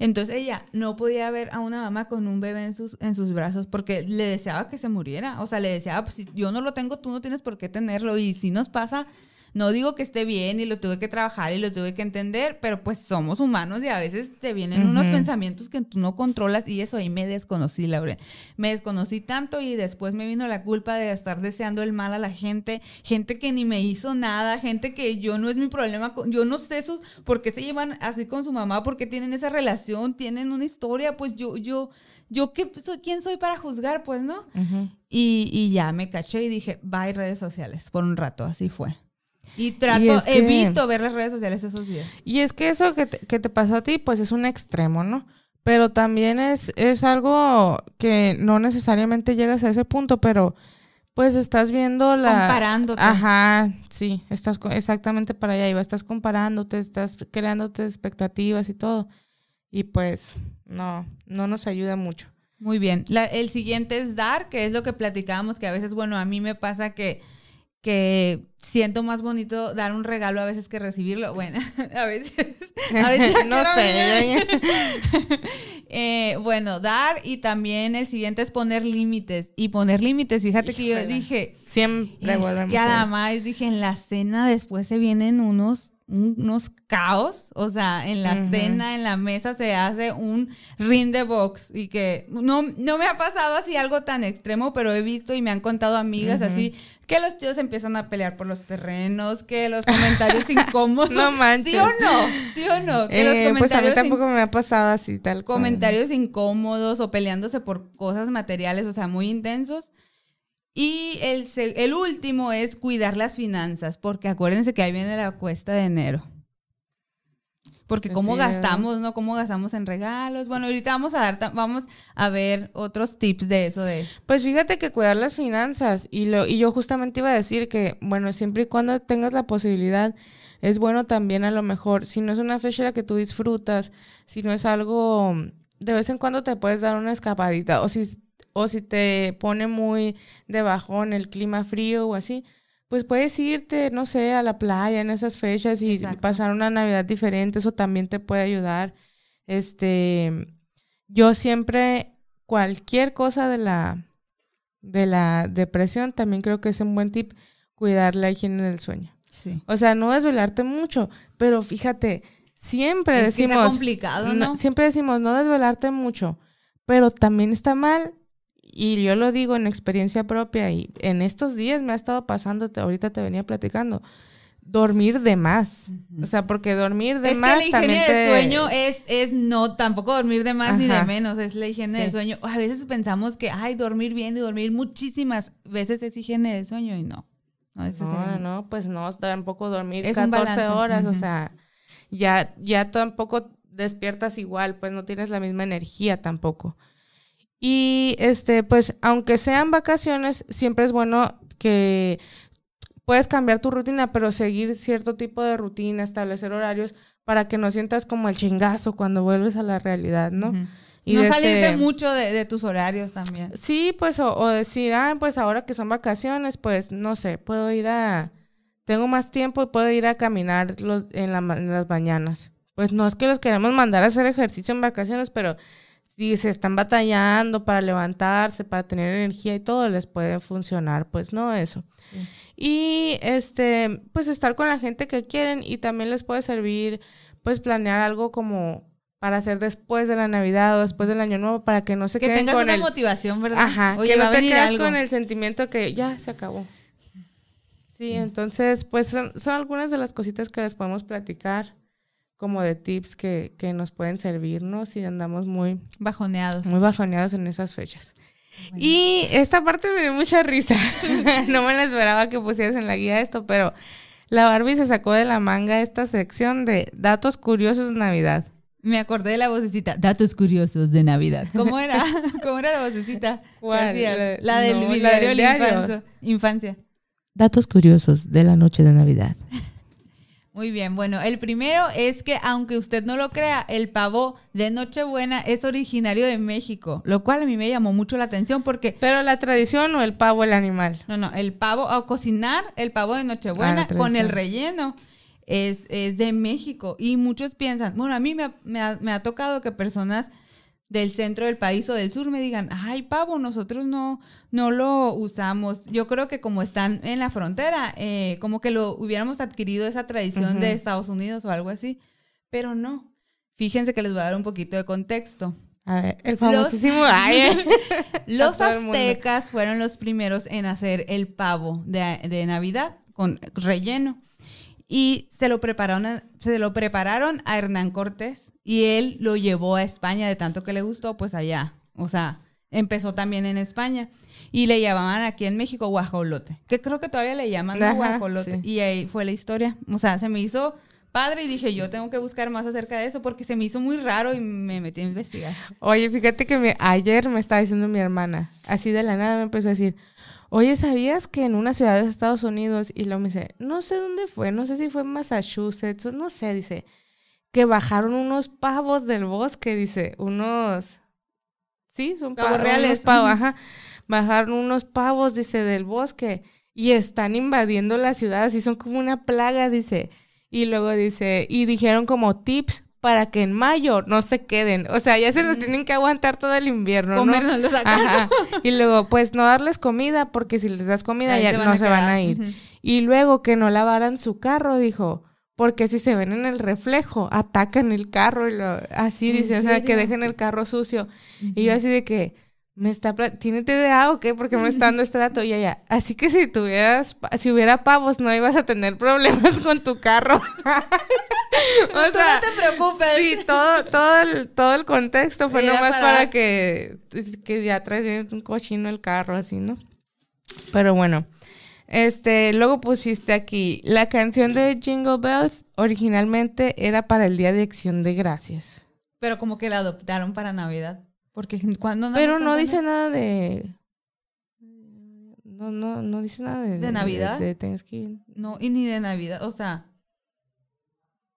Entonces ella no podía ver a una mamá con un bebé en sus, en sus brazos porque le deseaba que se muriera. O sea, le deseaba, pues si yo no lo tengo, tú no tienes por qué tenerlo. Y si nos pasa, no digo que esté bien y lo tuve que trabajar y lo tuve que entender, pero pues somos humanos y a veces te vienen unos pensamientos que tú no controlas y eso ahí me desconocí, Laura. Me desconocí tanto y después me vino la culpa de estar deseando el mal a la gente, gente que ni me hizo nada, gente que yo no es mi problema, yo no sé sus, por qué se llevan así con su mamá, por qué tienen esa relación, tienen una historia, pues yo, yo, yo qué soy, quién soy para juzgar, pues, ¿no? Y, y ya me caché y dije, bye redes sociales, por un rato, así fue. Y trato, Y es que- evito ver las redes sociales esos días. Y es que eso que te, que te pasó a ti, pues es un extremo, ¿no? Pero también es, es algo que no necesariamente llegas a ese punto, pero pues estás viendo la... Comparándote. Ajá, sí, estás exactamente para allá iba, estás comparándote, estás creándote expectativas y todo. Y pues no, no nos ayuda mucho. Muy bien. La- el siguiente es dar, que es lo que platicábamos, que a veces, bueno, a mí me pasa que, que siento más bonito dar un regalo a veces que recibirlo. Bueno, a veces. A veces ya no sé. Eh, bueno, dar y también el siguiente es poner límites. Y poner límites, fíjate que yo dije, Siempre es volvemos que además dije, en la cena después se vienen unos, un- unos caos. O sea, en la cena, en la mesa se hace un ring de box. Y que no, no me ha pasado así algo tan extremo, pero he visto y me han contado amigas así que los tíos empiezan a pelear por los terrenos, que los comentarios incómodos. No manches. ¿Sí o no? ¿Sí o no? Que los Eh, pues a mí comentarios tampoco me ha pasado así tal cual. comentarios incómodos o peleándose por cosas materiales, o sea, muy intensos. Y el, el último es cuidar las finanzas, porque acuérdense que ahí viene la cuesta de enero. Porque Pues cómo sí, gastamos, ¿no? Cómo gastamos en regalos. Bueno, ahorita vamos a dar, vamos a ver otros tips de eso de... Pues fíjate que cuidar las finanzas y lo y yo justamente iba a decir que bueno, siempre y cuando tengas la posibilidad es bueno también a lo mejor si no es una fecha que tú disfrutas, si no es algo de vez en cuando te puedes dar una escapadita o si o si te pone muy de bajón el clima frío o así, pues puedes irte, no sé, a la playa en esas fechas y Exacto. pasar una Navidad diferente, eso también te puede ayudar. Este, yo siempre cualquier cosa de la de la depresión también creo que es un buen tip cuidar la higiene del sueño. Sí. O sea, no desvelarte mucho, pero fíjate, siempre Es que decimos complicado, no- ¿no? siempre decimos no desvelarte mucho, pero también está mal y yo lo digo en experiencia propia y en estos días me ha estado pasando, te- ahorita te venía platicando, dormir de más. O sea, porque dormir de es más que la higiene también del te- sueño es, es no, tampoco dormir de más ni de menos, es la higiene Sí. del sueño. A veces pensamos que, ay, dormir bien y dormir muchísimas veces es higiene del sueño y no. No, No, no, pues no, tampoco dormir Es un 14 balance, horas, o sea, ya, ya tampoco despiertas igual, pues no tienes la misma energía tampoco. Y este, pues, aunque sean vacaciones, siempre es bueno que puedes cambiar tu rutina, pero seguir cierto tipo de rutina, establecer horarios para que no sientas como el chingazo cuando vuelves a la realidad, ¿no? Y no salirte este- mucho de, de tus horarios también. Sí, pues, o, o decir, ah, pues ahora que son vacaciones, pues, no sé, puedo ir a, tengo más tiempo y puedo ir a caminar los, en, la en las mañanas. Pues no es que los queremos mandar a hacer ejercicio en vacaciones, pero si se están batallando para levantarse, para tener energía y todo, les puede funcionar, pues no eso. Sí. Y este, pues estar con la gente que quieren y también les puede servir, pues planear algo como para hacer después de la Navidad o después del Año Nuevo para que no se Que queden tengas con una el motivación, ¿verdad? Ajá, Oye, que no te quedas algo. con el sentimiento que ya se acabó. Sí, entonces, pues son, son algunas de las cositas que les podemos platicar, como de tips que, que nos pueden servirnos si andamos muy, Bajoneados. muy bajoneados en esas fechas. Y esta parte me dio mucha risa. no me la esperaba que pusieras en la guía esto, pero la Barbie se sacó de la manga esta sección de datos curiosos de Navidad. Me acordé de la vocecita. Datos curiosos de Navidad. ¿Cómo era? ¿Cómo era la vocecita? ¿Cuál? La- La, del no, la diario del la diario. infancia. infancia. Datos curiosos de la noche de Navidad. Muy bien, bueno, el primero es que aunque usted no lo crea, el pavo de Nochebuena es originario de México, lo cual a mí me llamó mucho la atención porque, Pero la tradición o el pavo, el animal. no, no, el pavo, a cocinar el pavo de Ah, Nochebuena la con el relleno es, es de México y muchos piensan, bueno, a mí me ha, me ha- me ha tocado que personas del centro del país o del sur me digan, ay, pavo, nosotros no, no lo usamos. Yo creo que como están en la frontera, eh, como que lo hubiéramos adquirido esa tradición de Estados Unidos o algo así, pero no. Fíjense que les voy a dar un poquito de contexto. A ver, el famosísimo. Los mundo. aztecas fueron los primeros en hacer el pavo de, de Navidad con relleno. Y se lo, prepararon a, se lo prepararon a Hernán Cortés y él lo llevó a España de tanto que le gustó, pues allá. O sea, empezó también en España. Y le llamaban aquí en México guajolote, que creo que todavía le llaman ¿no? Ajá, guajolote. sí. Y ahí fue la historia. O sea, se me hizo padre y dije, yo tengo que buscar más acerca de eso porque se me hizo muy raro y me metí a investigar. Oye, fíjate que me- ayer me estaba diciendo mi hermana, así de la nada me empezó a decir, oye, ¿sabías que en una ciudad de Estados Unidos, y luego me dice, no sé dónde fue, no sé si fue en Massachusetts, o no sé, dice, que bajaron unos pavos del bosque, dice, unos, sí, son Pavos pavos reales, pavos, ajá, bajaron unos pavos, dice, del bosque, y están invadiendo la ciudad, así son como una plaga, dice, y luego dice, y dijeron como tips para que en mayo no se queden. O sea, ya se los tienen que aguantar todo el invierno, ¿no? Comérnoslos acá. Ajá. Y luego, pues no darles comida, porque si les das comida Ahí ya no se van a ir. Y luego que no lavaran su carro, dijo. Porque si se ven en el reflejo, atacan el carro y lo, así ¿En dice, o sea, que dejen el carro sucio. Y yo así de que, me está, ¿tiene TDA o qué? Porque me está dando este dato. Y ella, así que si tuvieras, si hubiera pavos, no ibas a tener problemas con tu carro. o Tú no te preocupes. Sí, todo, todo, el, todo el contexto fue Era nomás para- para, que, que ya traes un cochino el carro, así, ¿no? Pero bueno, este, luego pusiste aquí, la canción de Jingle Bells originalmente era para el Día de Acción de Gracias. Pero como que la adoptaron para Navidad. Porque cuando Pero no dice nada de... No, no, no dice nada de... ¿De Navidad? De, Thanksgiving. No, y ni de Navidad. O sea,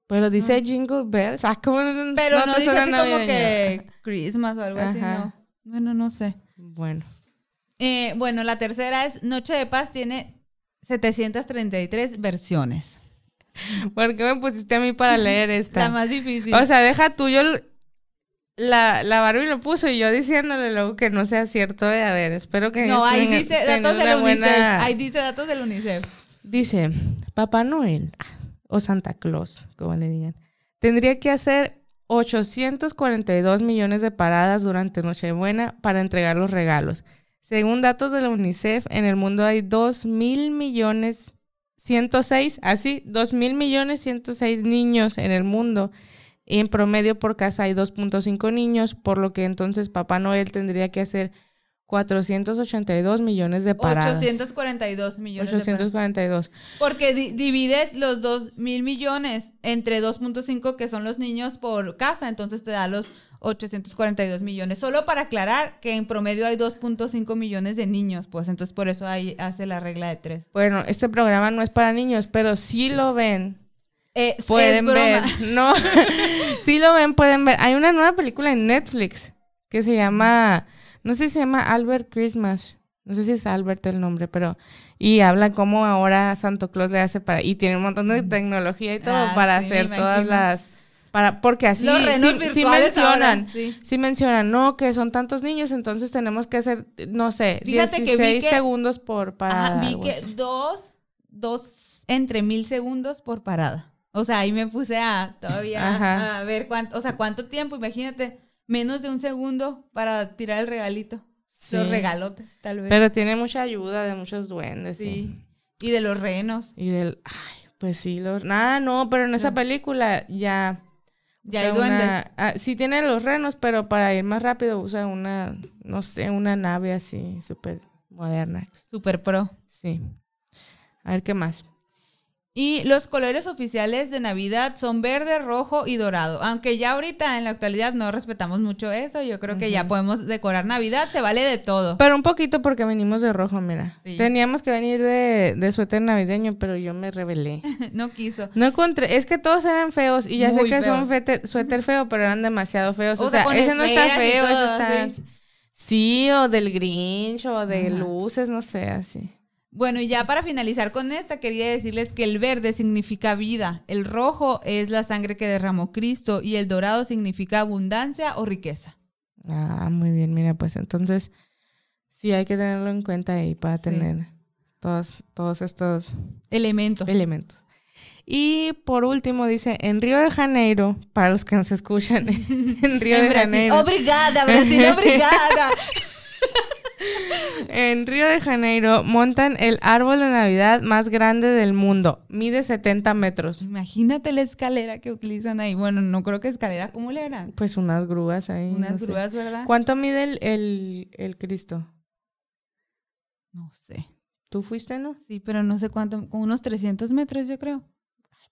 Pero dice Jingle Bells. Ah, ¿cómo no, pero no, te dice así como que Christmas o algo así, no. Bueno, no sé. Bueno. Eh, bueno, la tercera es Noche de Paz, tiene 733 versiones. ¿Por qué me pusiste a mí para leer esta? La más difícil. O sea, deja tú, yo la, la Barbie lo puso y yo diciéndole luego que no sea cierto. eh, A ver, espero que no, ahí tenga- dice tenga datos del una UNICEF. buena- Ahí dice datos del UNICEF. Dice, Papá Noel o Santa Claus, como le digan, tendría que hacer 842 millones de paradas durante Nochebuena para entregar los regalos. Según datos de la UNICEF, en el mundo hay 2 mil millones 106, así, 2 mil millones 106 niños en el mundo. Y en promedio por casa hay 2.5 niños, por lo que entonces Papá Noel tendría que hacer 482 millones de paradas. 842 millones de paradas. 842. Porque di- divides los 2 mil millones entre 2.5 que son los niños por casa, entonces te da los 842 millones. Solo para aclarar que en promedio hay 2.5 millones de niños, pues entonces por eso ahí hace la regla de 3. Bueno, este programa no es para niños, pero si lo ven, Es, pueden ver. No, si lo ven, pueden ver. Hay una nueva película en Netflix que se llama, no sé si se llama Albert Christmas. No sé si es Albert el nombre, pero... Y habla cómo ahora Santo Claus le hace para... Y tiene un montón de tecnología y todo Ah, para sí, hacer todas las... Para, porque así sí, sí virtuales ahora, mencionan, sí. sí mencionan, no, que son tantos niños, entonces tenemos que hacer, no sé, Fíjate que 16 vi que- segundos por parada. Ajá, vi que dos, dos entre mil segundos por parada. O sea, ahí me puse a todavía Ajá. a ver cuánto, o sea, cuánto tiempo, imagínate, menos de un segundo para tirar el regalito. Sí. Los regalotes, tal vez. Pero tiene mucha ayuda de muchos duendes. Sí. Y de los renos. Y del. Ay, pues sí, los. Ah, no, pero en esa No. película ya. Ya hay duendes. una- ah, sí tiene los renos, pero para ir más rápido usa una, no sé, una nave así súper moderna. Super pro. Sí. A ver qué más. Y los colores oficiales de Navidad son verde, rojo y dorado. Aunque ya ahorita en la actualidad no respetamos mucho eso, yo creo que ya podemos decorar Navidad, se vale de todo. Pero un poquito porque venimos de rojo, mira. Sí. Teníamos que venir de, de suéter navideño, pero yo me rebelé. no quiso. No encontré, es que todos eran feos y ya sé que son fete- suéter feo, pero eran demasiado feos. O, O sea, ese no está feo, ese está... sí. Sí, o del Grinch, o de luces, no sé, así. Bueno, y ya para finalizar con esta, quería decirles que el verde significa vida, el rojo es la sangre que derramó Cristo y el dorado significa abundancia o riqueza. Ah, muy bien, mira, pues entonces sí hay que tenerlo en cuenta ahí para Sí. tener todos, todos estos Elementos. elementos. Y por último dice, en Río de Janeiro, para los que nos escuchan, en Río En de Brasil. Janeiro. Obrigada, Brasil, obrigada. En Río de Janeiro montan el árbol de Navidad más grande del mundo. Mide 70 metros. Imagínate la escalera que utilizan ahí. Bueno, no creo que escalera, ¿cómo le harán? Pues unas grúas ahí. Unas no sé. grúas, ¿verdad? ¿Cuánto mide el, el, el Cristo? No sé. ¿Tú fuiste, no? Sí, pero no sé cuánto, unos 300 metros, yo creo.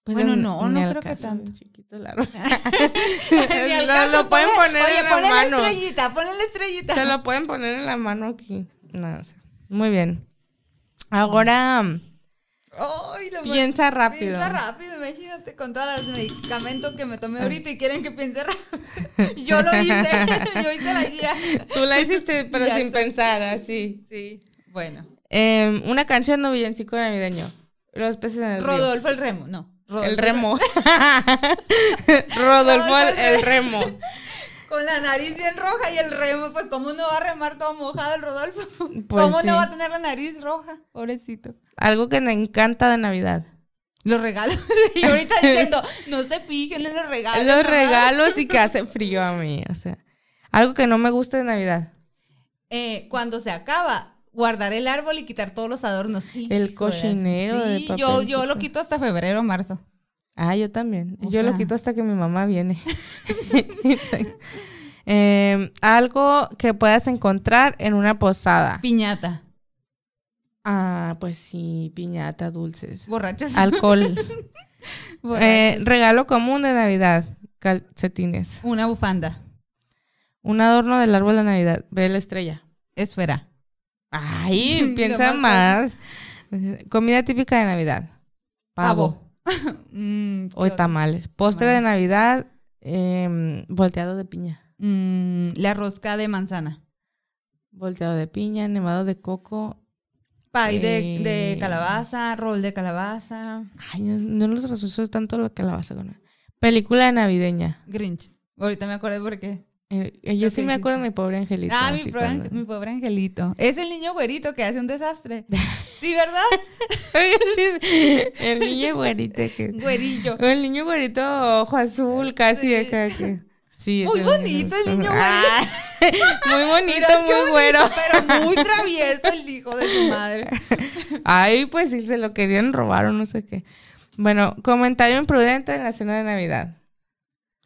Pues Bueno, en- no, no creo que tanto. chiquito el árbol. Lo, lo pueden poner oye, en la mano. la estrellita, ponle la estrellita. Se lo pueden poner en la mano aquí. No, sé. Muy bien. Ahora piensa rápido. Piensa rápido, imagínate, con todos los medicamentos que me tomé ahorita y quieren que piense rápido. Yo lo hice, yo hice la guía. Tú la hiciste, pero Ya sin pensar, así. Sí, bueno. Em, una canción no villancico navideño. Los peces en el río. Rodolfo el remo, no. Rodolfo El remo. Rodolfo el, remo. Con la nariz bien roja y el remo, pues cómo no va a remar todo mojado el Rodolfo. Pues ¿Cómo sí. no va a tener la nariz roja? Pobrecito. Algo que me encanta de Navidad. Los regalos. y ahorita diciendo, no se fijen en los regalos. Los regalos y que hace frío a mí. O sea, algo que no me gusta de Navidad. Eh, cuando se acaba, guardar el árbol y quitar todos los adornos. El cochinero de Sí, yo, yo lo quito hasta febrero o marzo. Ah, yo también. O yo lo quito hasta que mi mamá viene. Em, algo que puedas encontrar en una posada. Piñata. Ah, pues sí, piñata, dulces. Borrachos. Alcohol. Borrachos. Eh, regalo común de Navidad. Calcetines. Una bufanda. Un adorno del árbol de Navidad. Ve la estrella. Esfera. Ay, piensa más. Comida típica de Navidad. Pavo. Mm, O ¿qué otro? tamales. Postre de. Navidad. em, volteado de piña. Mm, la rosca de manzana. Volteado de piña, nevado de coco. Pay de, de Eh. calabaza, rol de calabaza, Ay, no, no los tanto la vas a comer. Película navideña. Grinch. Ahorita me acordé por qué. Eh, eh, yo sí me acuerdo de mi pobre angelito. Ah, mi, cuando- mi pobre angelito. Es el niño güerito que hace un desastre. Sí, ¿verdad? el niño güerito que... Güerillo. El niño güerito ojo azul, casi Sí. acá que... Sí, Muy bonito el niño Ah, muy bonito, Mira, muy bonito, güero. Pero muy travieso el hijo de su madre. Ay, pues sí, se lo querían robar o no sé qué. Bueno, comentario imprudente en la cena de Navidad.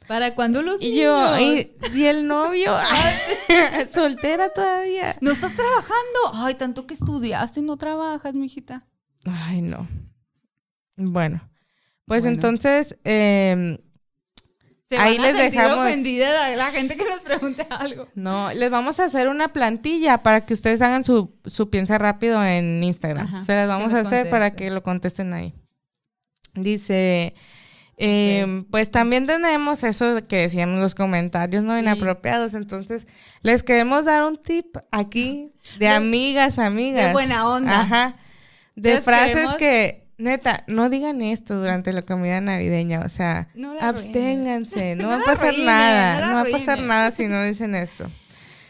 ¿Para cuándo los Y yo, y, y el novio, soltera todavía. ¿No estás trabajando? Ay, tanto que estudiaste y no trabajas, mijita. Ay, no. Bueno, pues Bueno. entonces, eh, Se Ahí van a les dejamos- ofendida la, la gente que nos pregunte algo. no, les vamos a hacer una plantilla para que ustedes hagan su, su piensa rápido en Instagram. Ajá, Se las vamos a hacer para que lo contesten ahí. Dice, eh, pues también tenemos eso que decían los comentarios no inapropiados. Entonces, les queremos dar un tip aquí de amigas, amigas. de buena onda. Ajá. De Les frases queremos- que, neta, no digan esto durante la comida navideña. O sea, No absténganse. No, No va a pasar nada. no va a pasar nada si no dicen esto.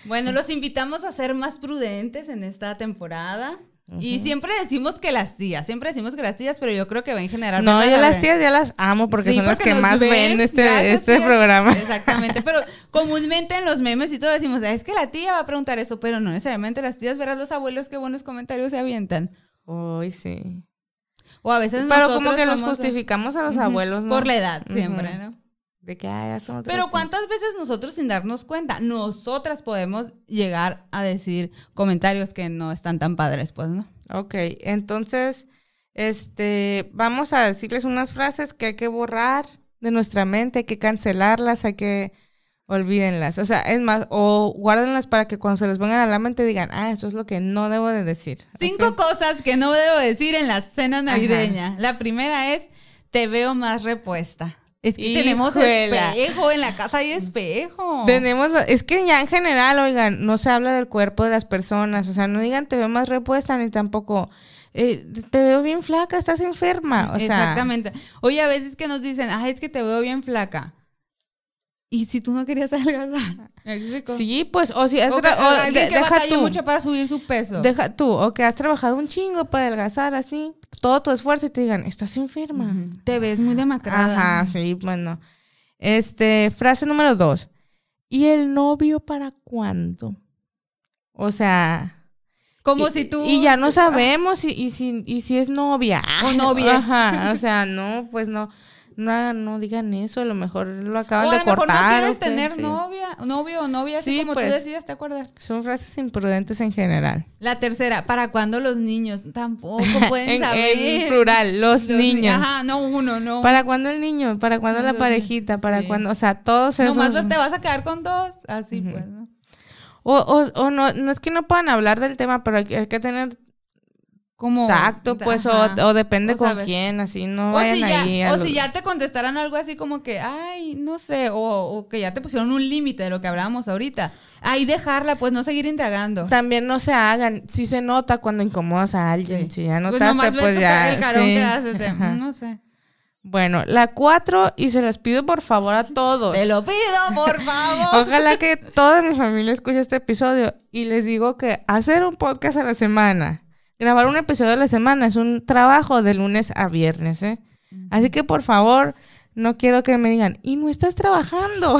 Bueno, los invitamos a ser más prudentes en esta temporada. Y siempre decimos que las tías, siempre decimos que las tías, pero yo creo que va en general. No, ¿verdad, yo las tías ya las amo porque Sí, son las que más ven este, este programa. Exactamente, pero comúnmente en los memes y todo decimos, "Ah, es que la tía va a preguntar eso, pero no necesariamente las tías verán los abuelos qué buenos comentarios se avientan. Uy, sí. O a veces Pero como que los justificamos a los abuelos, ¿no? Por la edad, siempre, ¿no? De que, ay, ya son otras Pero. ¿cuántas veces nosotros sin darnos cuenta, nosotras podemos llegar a decir comentarios que no están tan padres, pues, ¿no? Ok, entonces, este, vamos a decirles unas frases que hay que borrar de nuestra mente, hay que cancelarlas, hay que olvídenlas. O sea, es más, o guárdenlas para que cuando se les vengan a la mente digan, ah, eso es lo que no debo de decir. Cinco cosas que no debo decir en la cena navideña. La primera es, te veo más repuesta. Es que tenemos espejo, en la casa hay espejo. Tenemos, es que ya en general, oigan, no se habla del cuerpo de las personas, o sea, no digan te veo más repuesta ni tampoco eh, te veo bien flaca, estás enferma, o sea, Exactamente. Oye, a veces que nos dicen, ay, es que te veo bien flaca. ¿Y si tú no querías adelgazar? Sí, pues, o si has O, que- tra- o o alguien de- que deja tú, mucho para subir su peso. deja tú, o que has trabajado un chingo para adelgazar así, todo tu esfuerzo y te digan, estás enferma. Te ves muy demacrada. Ajá, sí, bueno. Este, frase número dos. ¿Y el novio para cuándo? O sea, Como y, si tú... Y ya no sabemos si, y, si, y si es novia. O novia. Ajá, o sea, no, pues no. No, hagan- no digan eso, a lo mejor lo acaban O a de lo mejor cortar. no o quieres qué, tener sí. novia, novio o novia, así Sí, como pues. tú decías, ¿te acuerdas? Son frases imprudentes en general. La tercera, ¿para cuándo los niños? Tampoco pueden en, saber. en plural, los, Los ni- niños. Ajá, no uno, no. ¿Para cuándo el niño? ¿Para cuándo la parejita? ¿Para sí. cuándo? O sea, todos esos... Nomás te vas a quedar con dos, así pues, ¿no? O, o, o no, no es que no puedan hablar del tema, pero hay que tener Como... tacto, pues, o, depende O con quién, así, no O, vayan si ya, ahí. a o lo- si ya te contestaran algo así como que, ay, no sé, o, o que ya te pusieron un límite de lo que hablábamos ahorita. Ahí dejarla, pues no seguir indagando. También no se hagan, si se nota cuando incomodas a alguien, Sí. si ya Pues notaste, pues, tu- ya. el carón sí. que haces de, Ajá. no sé. Bueno, la cuatro, y se las pido por favor a todos. Te lo pido, por favor. Ojalá que toda mi familia escuche este episodio y les digo que hacer un podcast a la semana, grabar un episodio a la semana es un trabajo de lunes a viernes, ¿eh? Así que por favor, no quiero que me digan, y no estás trabajando.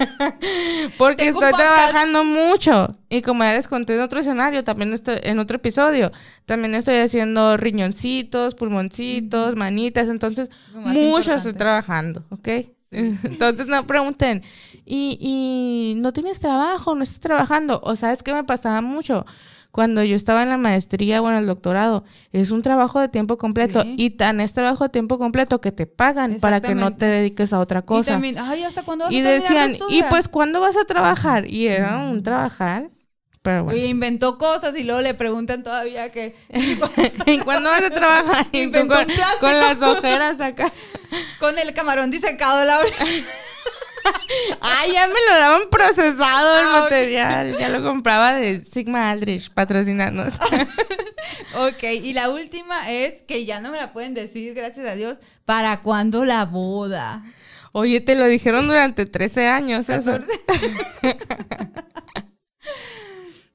Porque Tengo estoy trabajando mucho. Y como ya les conté en otro escenario, también estoy, en otro episodio, también estoy haciendo riñoncitos, pulmoncitos, manitas. Entonces, mucho estoy trabajando, ¿ok? Entonces no pregunten, ¿y, ¿y no tienes trabajo? ¿No estás trabajando? O sabes qué me pasaba mucho cuando yo estaba en la maestría o en el doctorado. Es un trabajo de tiempo completo Sí. y tan es trabajo de tiempo completo que te pagan para que no te dediques a otra Y cosa. también, ay, ¿hasta cuándo vas Y a decían, ¿y pues cuándo vas a trabajar? Y era un trabajar, pero bueno. Y inventó cosas y luego le preguntan todavía que... ¿Y cuándo vas a trabajar? Y tú Inventó con, un plástico. con las ojeras acá. Con el camarón disecado, Laura. Ay, ya me lo daban procesado el Ah, material. Ya lo compraba de Sigma Aldrich, patrocinarnos. ok, y la última es, que ya no me la pueden decir, gracias a Dios, ¿para cuándo la boda? Oye, te lo dijeron durante 13 años eso. 14.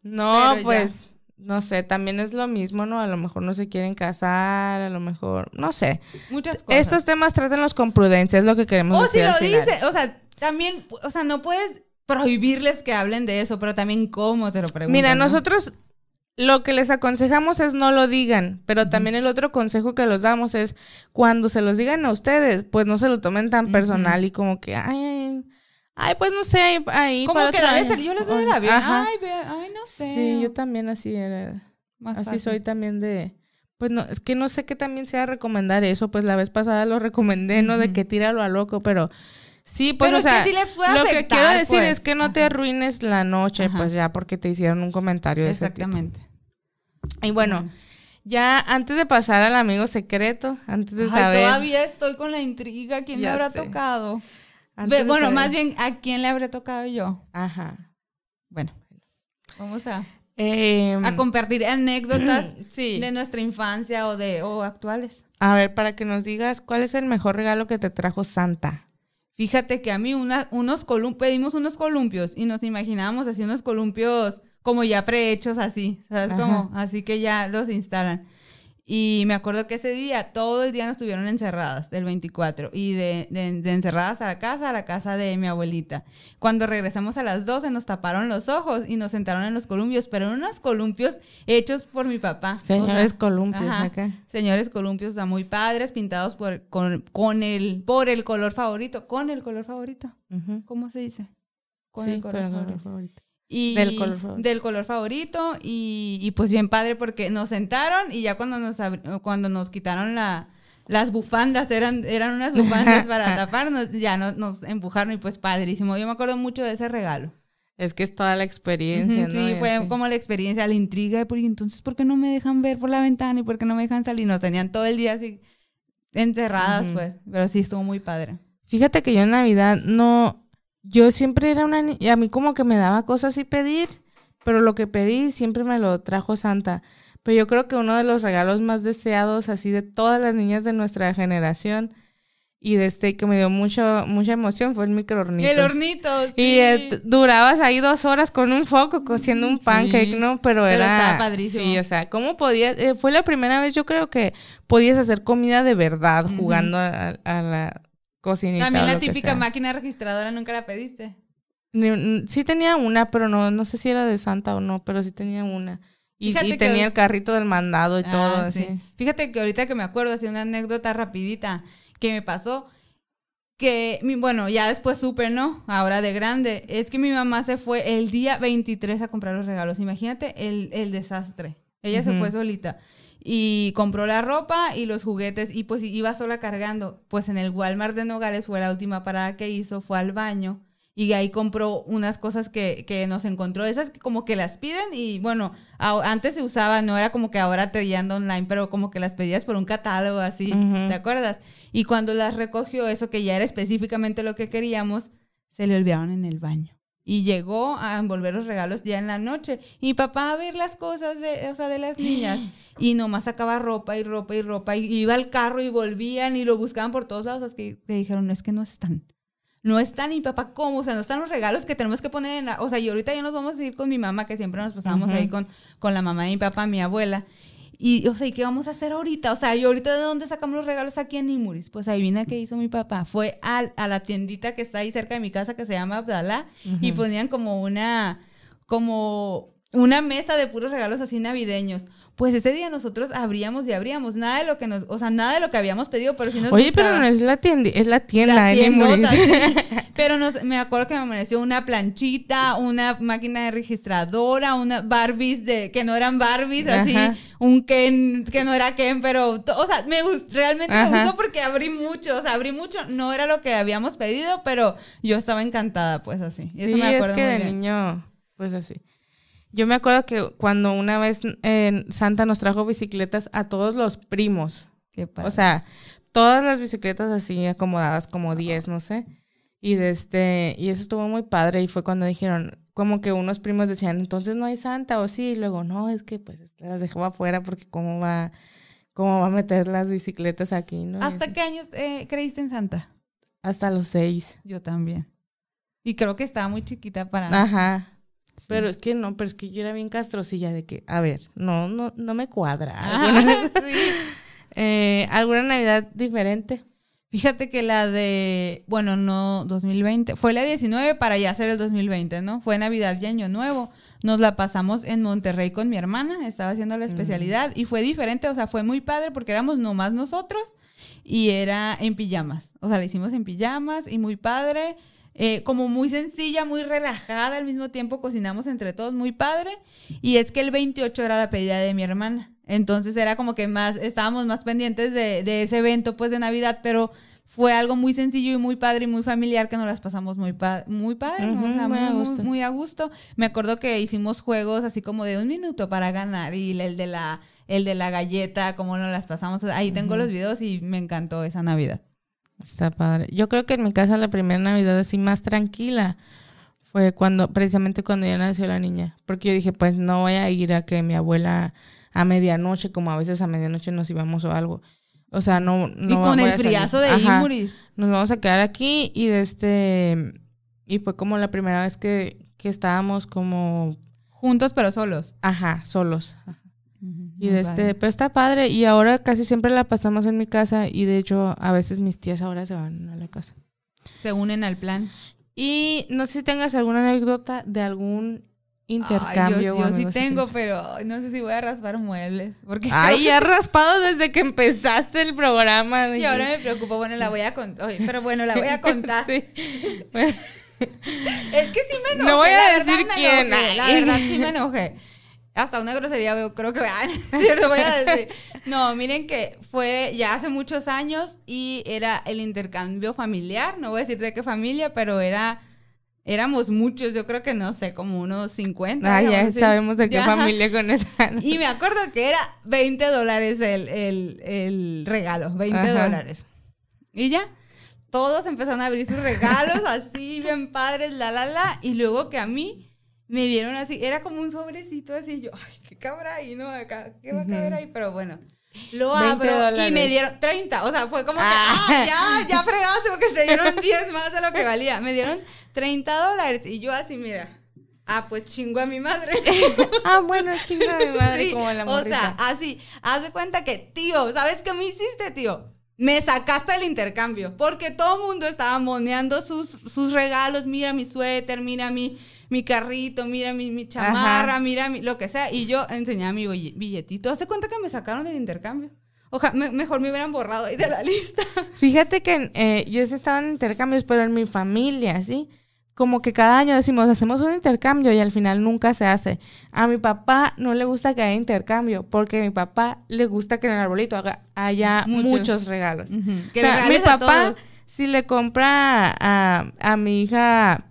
No, Pero ya. pues, no sé, también es lo mismo, ¿no? A lo mejor no se quieren casar, a lo mejor, no sé. Muchas cosas. Estos temas trátenlos con prudencia, es lo que queremos O si decir lo final. dice, o sea, también, o sea, no puedes prohibirles que hablen de eso, pero también cómo te lo preguntan. Mira, ¿no? nosotros lo que les aconsejamos es no lo digan, pero también el otro consejo que los damos es cuando se los digan a ustedes, pues no se lo tomen tan personal y como que, ay, ay, pues no sé, ahí, Como que año". el, yo les doy avión. Ajá. Ay, ay, no sé. Sí, yo también así era. Más así fácil. soy también de... Pues no, es que no sé qué también sea recomendar eso, pues la vez pasada lo recomendé, ¿no? De que tíralo a loco, pero... Sí, pues Pero o es que sea, sí puede lo que afectar, quiero decir pues. es que no te arruines la noche, Ajá. pues ya porque te hicieron un comentario de ese tipo. Exactamente. Y bueno, ya antes de pasar al amigo secreto, antes de Ay, saber... todavía estoy con la intriga. ¿Quién me habrá sé. tocado? antes bueno, más bien, ¿a quién le habré tocado yo? Ajá. Bueno, vamos a, Em, a compartir anécdotas sí. de nuestra infancia o de o actuales. A ver, para que nos digas, ¿cuál es el mejor regalo que te trajo Santa? Fíjate que a mí una- unos pedimos unos columpios y nos imaginábamos así unos columpios como ya prehechos así, ¿sabes? Como, así que ya los instalan. Y me acuerdo que ese día, todo el día nos tuvieron encerradas, del 24, y de, de, encerradas a la casa, a la casa de mi abuelita. Cuando regresamos a las 12 nos taparon los ojos y nos sentaron en los columpios, pero en unos columpios hechos por mi papá. Señores columpios acá. Señores columpios, o sea, muy padres, pintados por, con, el, por el color favorito, con el color favorito. ¿Cómo se dice? Con el color favorito. Y del color favorito. Del color favorito y, pues bien padre porque nos sentaron y ya cuando nos, cuando nos quitaron la, las bufandas, eran, eran unas bufandas para taparnos, ya nos, nos empujaron y pues padrísimo. Yo me acuerdo mucho de ese regalo. Es que es toda la experiencia, ¿no? Sí, fue como la experiencia, la intriga de, porque entonces, ¿por qué no me dejan ver por la ventana y por qué no me dejan salir? Nos tenían todo el día así encerradas, pues, pero sí estuvo muy padre. Fíjate que yo en Navidad no, yo siempre era una niña, a mí como que me daba cosas y pedir, pero lo que pedí siempre me lo trajo Santa. Pero yo creo que uno de los regalos más deseados así de todas las niñas de nuestra generación y de este que me dio mucho, mucha emoción fue el microornito. El hornito. Y eh, durabas ahí dos horas con un foco cociendo un pancake, ¿no? Pero, era... padrísimo. Sí, o sea, ¿cómo podías? Eh, fue la primera vez yo creo que podías hacer comida de verdad jugando a, la cocinita. También la típica máquina registradora, ¿nunca la pediste? Sí tenía una, pero no, no sé si era de Santa o no, pero sí tenía una. Y, tenía el carrito del mandado y ah, todo así. Fíjate que ahorita que me acuerdo, así una anécdota rapidita que me pasó, que, bueno, ya después supe, ¿no? Ahora de grande, es que mi mamá se fue el día 23 a comprar los regalos. Imagínate el, el desastre. Ella se fue solita y compró la ropa y los juguetes y pues iba sola cargando. Pues en el Walmart de Nogales fue la última parada que hizo, fue al baño y ahí compró unas cosas que, que nos encontró, esas que como que las piden y bueno, antes se usaba, no era como que ahora te guían online, pero como que las pedías por un catálogo así, ¿te acuerdas? Y cuando las recogió, eso que ya era específicamente lo que queríamos, se le olvidaron en el baño y llegó a envolver los regalos ya en la noche. Y papá a ver las cosas de, o sea, de las niñas. Y nomás sacaba ropa y ropa y ropa. Y iba al carro y volvían y lo buscaban por todos lados. Es que te dijeron, no es que no están. No están. Y papá, ¿cómo? O sea, no están los regalos que tenemos que poner en la... O sea, y ahorita ya nos vamos a ir con mi mamá, que siempre nos pasábamos ahí con, con la mamá de mi papá, mi abuela. Y, o sea, ¿y qué vamos a hacer ahorita? O sea, ¿y ahorita de dónde sacamos los regalos aquí en Imuris? Pues adivina qué hizo mi papá. Fue a, a la tiendita que está ahí cerca de mi casa que se llama Abdalá y ponían como una, como una mesa de puros regalos así navideños pues ese día nosotros abríamos y abríamos. Nada de lo que nos, o sea, nada de lo que habíamos pedido, pero si nos Oye, pero no es la tienda, es la tienda, la Pero nos, me acuerdo que me amaneció una planchita, una máquina de registradora, una Barbies de que no eran Barbies, así, un Ken que no era Ken, pero o sea, me gustó, realmente me gustó porque abrí mucho, o sea, abrí mucho, no era lo que habíamos pedido, pero yo estaba encantada, pues así. sí, es que de niño, pues así. Yo me acuerdo que cuando una vez en Santa nos trajo bicicletas a todos los primos. Qué padre. O sea, todas las bicicletas así acomodadas como 10, no sé. Y de este, y eso estuvo muy padre y fue cuando dijeron, como que unos primos decían, entonces no hay Santa o sí, y luego no, es que pues las dejó afuera porque cómo va, cómo va a meter las bicicletas aquí, ¿no? ¿Hasta qué años eh, creíste en Santa? Hasta los seis. Yo también. Y creo que estaba muy chiquita para... Ajá. Pero es que no, pero es que yo era bien castrosilla de que, a ver, no, no, no me cuadra. Eh, ¿Alguna, Navidad diferente? Fíjate que la de, bueno, no 2020, fue la 19 para ya ser el 2020, ¿no? Fue Navidad y Año Nuevo. Nos la pasamos en Monterrey con mi hermana, estaba haciendo la especialidad y fue diferente, o sea, fue muy padre porque éramos nomás nosotros y era en pijamas. O sea, la hicimos en pijamas y muy padre. Eh, como muy sencilla, muy relajada, al mismo tiempo cocinamos entre todos, muy padre. Y es que el 28 era la pedida de mi hermana. Entonces era como que más, estábamos más pendientes de, ese evento pues de Navidad, pero fue algo muy sencillo y muy padre y muy familiar que nos las pasamos muy, muy padre, muy, a gusto. Muy, a gusto. Me acuerdo que hicimos juegos así como de un minuto para ganar y el de la, el de la galleta, como nos las pasamos. Ahí tengo los videos y me encantó esa Navidad. Está padre. Yo creo que en mi casa la primera Navidad así más tranquila fue cuando, precisamente cuando ya nació la niña. Porque yo dije, pues no voy a ir a que mi abuela a medianoche, como a veces a medianoche nos íbamos o algo. O sea, no, no Y con el friazo de Imuris. Nos vamos a quedar aquí y de este y fue como la primera vez que, que estábamos como Juntos pero solos. Ajá, solos. Ajá. Y de este, pero está padre. Y ahora casi siempre la pasamos en mi casa. Y de hecho, a veces mis tías ahora se van a la casa. Se unen al plan. Y no sé si tengas alguna anécdota de algún intercambio. Ay, yo, yo sí así tengo, que- pero no sé si voy a raspar muebles. Porque Ay, ya has raspado desde que empezaste el programa. que- y ahora me preocupo. Bueno, la voy a contar. Pero bueno, la voy a contar. Sí. Bueno, Es que sí me enojé. No voy a la verdad decir me quién. enojé, La verdad sí me enojé. Hasta una grosería veo, creo que ah, yo lo voy a decir. No, miren que fue ya hace muchos años y era el intercambio familiar. No voy a decir de qué familia, pero era éramos muchos, yo creo que no sé, como unos 50. ah, ya así. sabemos de qué Ya. familia con esa. Y me acuerdo que era 20 dólares el, el, el regalo, 20 Ajá. dólares. Y ya, todos empezaron a abrir sus regalos así, bien padres, la, la, la. Y luego que a mí me dieron así, era como un sobrecito así. Yo, ay, ¿qué cabrá ahí? No, acá, ¿qué va a caber ahí? Pero bueno. Lo 20 abro y me dieron 30. O sea, fue como que, Ah. ya, ya fregaste porque te dieron 10 más de lo que valía. Me dieron 30 dólares. Y yo así, mira, ah, pues chingo a mi madre. ah, bueno, chinga mi madre Sí, como la O morrita. sea, así, haz de cuenta que, tío, ¿sabes qué me hiciste, tío? Me sacaste el intercambio, porque todo el mundo estaba moneando sus, sus regalos, mira mi suéter, mira mi, mi carrito, mira mi, mi chamarra, Ajá. mira mi, lo que sea, y yo enseñaba mi billetito. Haz de cuenta que me sacaron el intercambio. Ojalá, me- mejor me hubieran borrado ahí de la lista. Fíjate que eh, yo sí estaba en intercambios, pero en mi familia, ¿sí? Como que cada año decimos, hacemos un intercambio y al final nunca se hace. A mi papá no le gusta que haya intercambio, porque a mi papá le gusta que en el arbolito haga- haya Muchos. muchos, regalos. Que O le sea, mi papá, si le compra a, a mi hija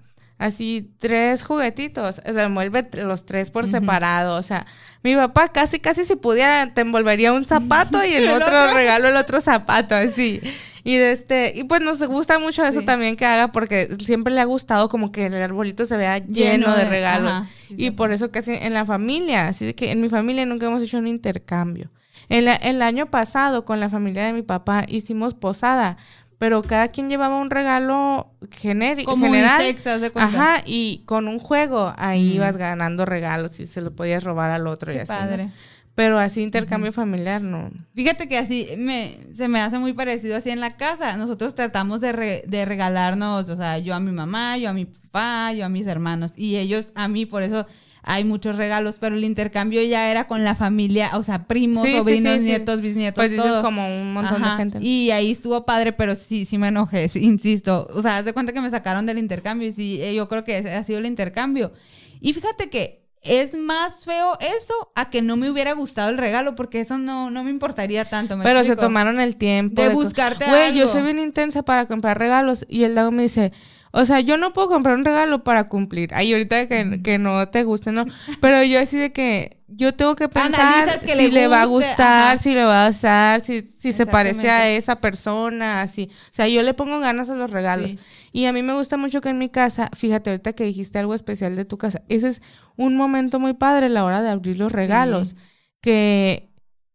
así tres juguetitos, o sea, envuelve los tres por separado, o sea, mi papá casi, casi si pudiera te envolvería un zapato y El otro, otro. regalo el otro zapato, así. Y de este, y pues nos gusta mucho eso Sí. también que haga porque siempre le ha gustado como que el arbolito se vea lleno, de, regalos. ajá, y por eso casi en la familia, así que en mi familia nunca hemos hecho un intercambio. El, el año pasado con la familia de mi papá hicimos posada, pero cada quien llevaba un regalo genérico, Como general. haz de cuenta. Ajá, y con un juego ahí Mm. ibas ganando regalos y se lo podías robar al otro y así. ¿no? padre. Pero así intercambio familiar no. Fíjate que así me, se me hace muy parecido así en la casa. Nosotros tratamos de, re- de regalarnos, o sea, yo a mi mamá, yo a mi papá, yo a mis hermanos y ellos a mí, por eso hay muchos regalos, pero el intercambio ya era con la familia, o sea, primos, Sí, sobrinos, sí, sí. nietos, bisnietos, Pues dices todo. como un montón Ajá, de gente. Y ahí estuvo padre, pero sí, sí me enojé, insisto. O sea, haz de cuenta que me sacaron del intercambio y sí, eh, yo creo que ha sido el intercambio. Y fíjate que es más feo eso a que no me hubiera gustado el regalo, porque eso no, no me importaría tanto. ¿me Pero se tomaron el tiempo. De co- buscarte Güey, yo soy bien intensa para comprar regalos. Y el Dago me dice, o sea, yo no puedo comprar un regalo para cumplir. Ay, ahorita que, que no te guste, ¿no? Pero yo así de que yo tengo que pensar que si le le, va a gustar, ajá. si le va a gustar, si, si se parece a esa persona, así. O sea, yo le pongo ganas a los regalos. Sí. Y a mí me gusta mucho que en mi casa, fíjate, ahorita que dijiste algo especial de tu casa, ese es un momento muy padre la hora de abrir los regalos. Que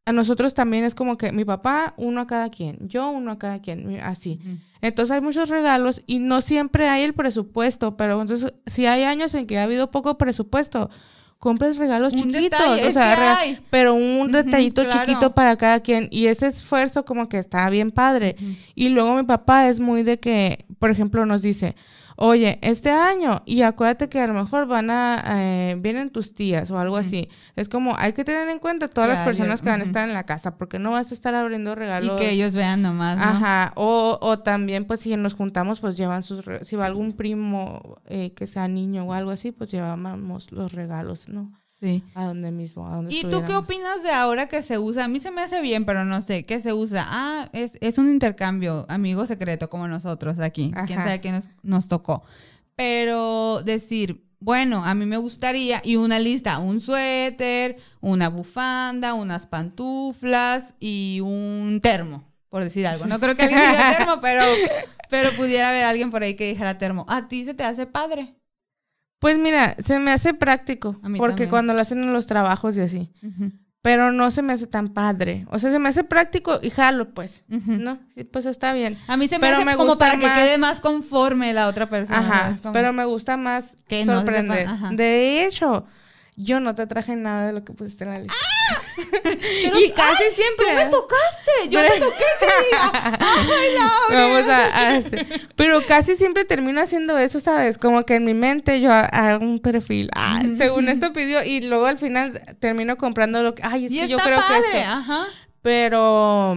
a nosotros también es como que mi papá, uno a cada quien, yo uno a cada quien, así. Entonces hay muchos regalos y no siempre hay el presupuesto, pero entonces si hay años en que ha habido poco presupuesto, compres regalos Un chiquitos, detalle, o sea, pero un detallito claro. chiquito para cada quien y ese esfuerzo como que está bien padre. Y luego mi papá es muy de que, por ejemplo, nos dice, oye, este año, y acuérdate que a lo mejor van a, eh, vienen tus tías o algo así. Es como, hay que tener en cuenta todas las personas que van a estar en la casa, porque no vas a estar abriendo Y regalos. que ellos vean nomás, ¿no? Ajá, o, o también pues si nos juntamos pues llevan sus, si va algún primo eh, que sea niño o algo así, pues llevamos los regalos, ¿no? Sí. A donde mismo, a donde ¿Y tú qué opinas de ahora que se usa? A mí se me hace bien, pero no sé, ¿qué se usa? Ah, es, es un intercambio, amigo secreto, como nosotros aquí. Quién Ajá. sabe quién nos, nos tocó. Pero decir, bueno, a mí me gustaría, y una lista, un suéter, una bufanda, unas pantuflas y un termo, por decir algo. No creo que alguien diga termo, pero, pero pudiera haber alguien por ahí que dijera termo. ¿A ti se te hace padre? Pues mira, se me hace práctico, porque también. cuando lo hacen en los trabajos y así, pero no se me hace tan padre. O sea, se me hace práctico y jalo, pues. ¿no? Sí, pues está bien. A mí se me Pero hace me como gusta para que quede más conforme la otra persona. Ajá, como- pero me gusta más Que no sorprender. sepa-. De hecho, yo no te traje nada de lo que pusiste en la lista. Pero- y casi ¡Ay! siempre. ¡Tú me tocaste! ¡Yo te Pero- toqué ese día! ¡Ay, Laura! Vamos a, hacer- Pero casi siempre termino haciendo eso, ¿sabes? Como que en mi mente yo ha- hago un perfil. Ah, según esto pidió. Y luego al final termino comprando lo que. Ay, es Y que yo creo padre, que esto. ajá. Pero,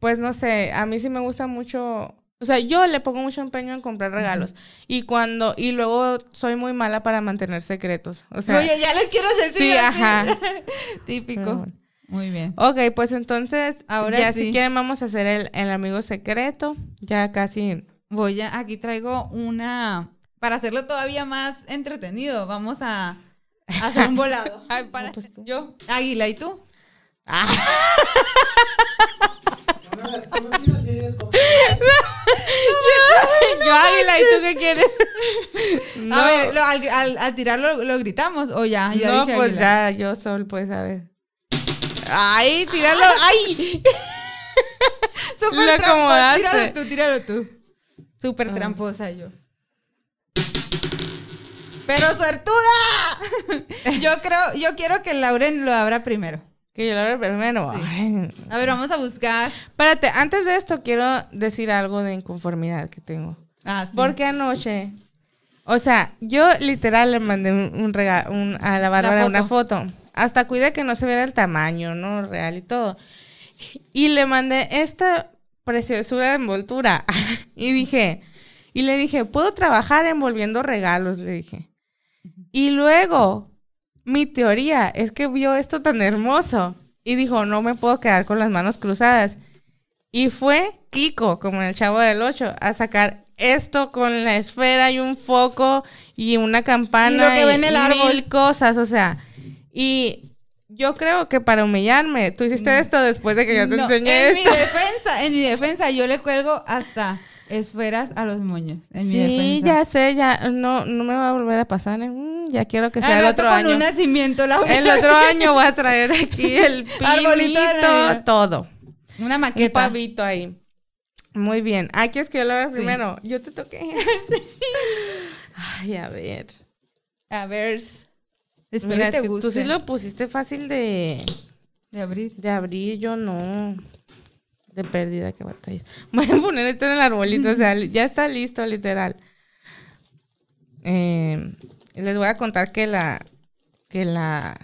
pues no sé, a mí sí me gusta mucho. O sea, yo le pongo mucho empeño en comprar regalos. Y cuando. Y luego soy muy mala para mantener secretos. O sea. Oye, ya les quiero decir. sí, ajá. Típico. Bueno. Muy bien. Ok, pues entonces, Ahora ya sí. si quieren vamos a hacer el, el amigo secreto. Ya casi. Voy a, aquí traigo una, para hacerlo todavía más entretenido, vamos a, a hacer un volado. Ay, para. pues Yo, Águila, ¿y tú? Ah. Yo águila, ¿y tú qué quieres? A ver, al, al- al tirarlo lo gritamos o ya, ya no dije pues ya, yo sol, pues a ver. Ay, tíralo. Ay. Súper lo tramposa. Tíralo tú, tíralo tú. Súper Ah. tramposa yo. ¡Pero suertuda! yo creo, yo quiero que Lauren lo abra primero. Que yo lo abra primero. Sí. A ver, vamos a buscar. Espérate, antes de esto quiero decir algo de inconformidad que tengo. Ah, sí. Porque anoche, o sea, yo literal le mandé un, un rega- un- a la Bárbara foto. una foto. Hasta cuide que no se viera el tamaño, ¿no? Real y todo. Y le mandé esta preciosura de envoltura. y dije, y le dije, puedo trabajar envolviendo regalos, le dije. Y luego, mi teoría es que vio esto tan hermoso y dijo, no me puedo quedar con las manos cruzadas. Y fue Kiko, como en el Chavo del 8, a sacar esto con la esfera y un foco y una campana Y lo que ve en el árbol. mil cosas, o sea, y yo creo que para humillarme, tú hiciste esto después de que yo te Mm. No, enseñé en esto. mi defensa, en mi defensa, yo le cuelgo hasta esferas a los moños. En mi Sí, defensa. ya sé, ya no, no me va a volver a pasar. ¿eh? Mm, ya quiero que sea el otro con año. un nacimiento, Laura. El otro año voy a traer aquí el pinito, todo. Una Un maqueta. pavito ahí. Muy bien. Ah, ¿quieres que yo lo haga primero? Yo te toqué. Ay, a ver. A ver. Que es que tú sí lo pusiste fácil de, De abrir. de abrir, yo no. De pérdida que batallas. Voy a poner esto en el arbolito, o sea, ya está listo, literal. Eh, les voy a contar que la que la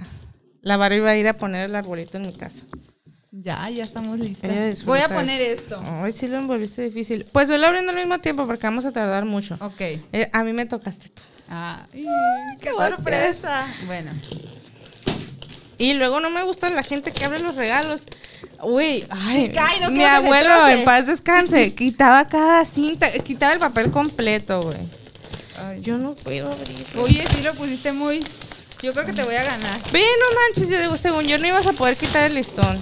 la Barbie va a ir a poner el arbolito en mi casa. Ya, ya estamos disfruta Voy a poner esto. Ay, sí lo envolviste difícil. Pues velo abriendo al mismo tiempo porque vamos a tardar mucho. Ok. Eh, a mí me tocaste tú. Ay, qué sorpresa. Bueno. Y luego no me gusta la gente que abre los regalos. Uy, ay, Ay, no mi abuelo en paz descanse, quitaba cada cinta, quitaba el papel completo, güey. Yo no puedo abrir. Oye, sí lo pusiste muy. Yo creo que te voy a ganar. Ve, no manches, yo digo, según yo no ibas a poder quitar el listón.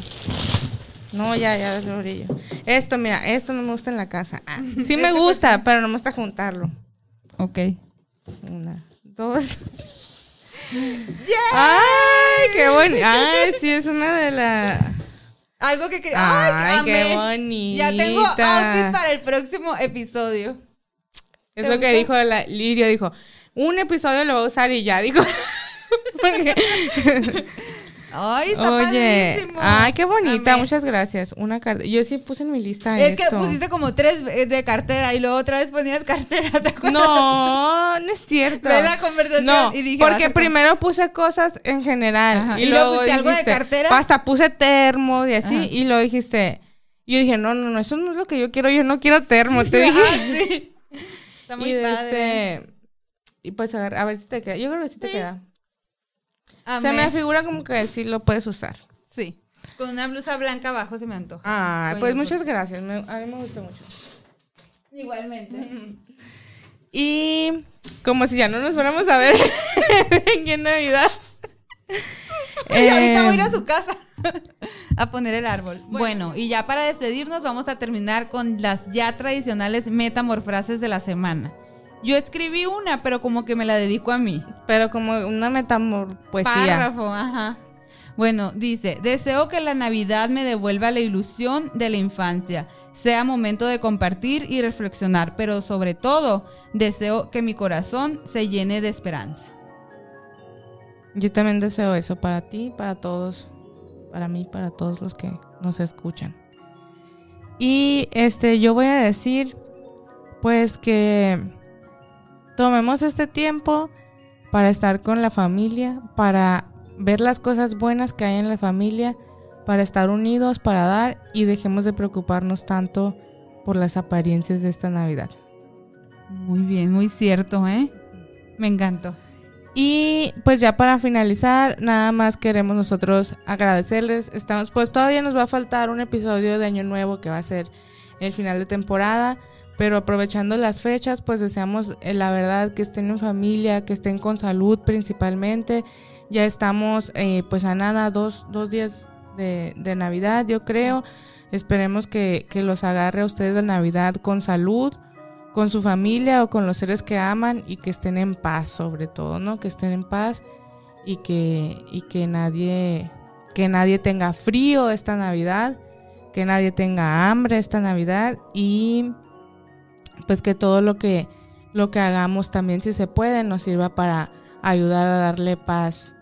No, ya, ya lo abrí yo. Esto, mira, esto no me gusta en la casa. Ah, sí me gusta, pero no me gusta juntarlo. Ok. Una, dos. Ay, qué bonito. Ay, sí, es una de las. Algo que. Ay, Ay, qué amé. bonita. Ya tengo outfit para el próximo episodio. Es ¿Te lo que gustó? dijo la Lirio, dijo, un episodio lo va a usar y ya, dijo. Porque- Ay, está Oye, padrísimo. ay, qué bonita, Amé. muchas gracias. Una carta. Yo sí puse en mi lista Es que pusiste como tres eh, de cartera y luego otra vez ponías cartera, ¿te acuerdas? No, no es cierto. Ve la conversación No, y dije, porque primero puse cosas en general Ajá, y, y luego luego algo de cartera. Hasta puse termo y así Ajá. y luego dijiste, yo dije, no, no, no, eso no es lo que yo quiero, yo no quiero termo, te dije. Ah, sí. Está muy y padre. este y pues a ver, a ver si te queda. Yo creo que sí te Sí. queda. Amé. Se me figura como que sí lo puedes usar. Sí. Con una blusa blanca abajo se me antoja. Ah, Con pues muchas gracias. me- a mí me gustó mucho. Igualmente. Y como si ya no nos fuéramos a ver en Navidad. Y ahorita voy a ir a Em, su casa a poner el árbol. Bueno, y ya para despedirnos vamos a terminar con las ya tradicionales metamorfrases de la semana. Yo escribí una, pero como que me la dedico a mí. Pero como una metamorpoesía. Párrafo, ajá. Bueno, dice, deseo que la Navidad me devuelva la ilusión de la infancia, sea momento de compartir y reflexionar, pero sobre todo deseo que mi corazón se llene de esperanza. Yo también deseo eso para ti, para todos, para mí, para todos los que nos escuchan. Y este, yo voy a decir, pues que tomemos este tiempo para estar con la familia, para ver las cosas buenas que hay en la familia, para estar unidos, para dar y dejemos de preocuparnos tanto por las apariencias de esta Navidad. Muy bien, muy cierto, ¿eh? Me encantó. Y pues ya para finalizar, nada más queremos nosotros agradecerles. Estamos, pues todavía nos va a faltar un episodio de Año Nuevo que va a ser el final de temporada. Pero aprovechando las fechas, pues deseamos eh, la verdad que estén en familia, que estén con salud principalmente. Ya estamos eh, pues a nada, dos, dos días de, de, Navidad, yo creo. Esperemos que, que los agarre a ustedes de Navidad con salud con su familia o con los seres que aman y que estén en paz sobre todo, ¿no? Que estén en paz y que, y que nadie que nadie tenga frío esta Navidad, que nadie tenga hambre esta Navidad y pues que todo lo que lo que hagamos también si se puede nos sirva para ayudar a darle paz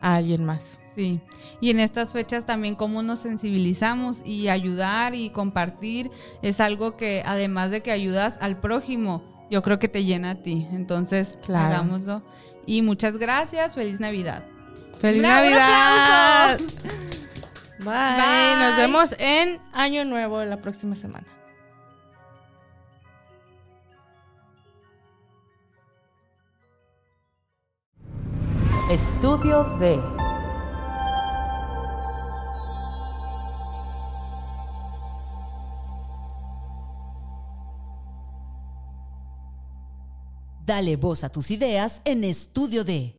a alguien más. Sí, y en estas fechas también cómo nos sensibilizamos y ayudar y compartir es algo que además de que ayudas al prójimo, yo creo que te llena a ti. Entonces, hagámoslo. Y muchas gracias, feliz Navidad. ¡Feliz Navidad! Bye. Nos vemos en Año Nuevo la próxima semana. Estudio de Dale voz a tus ideas en Estudio D.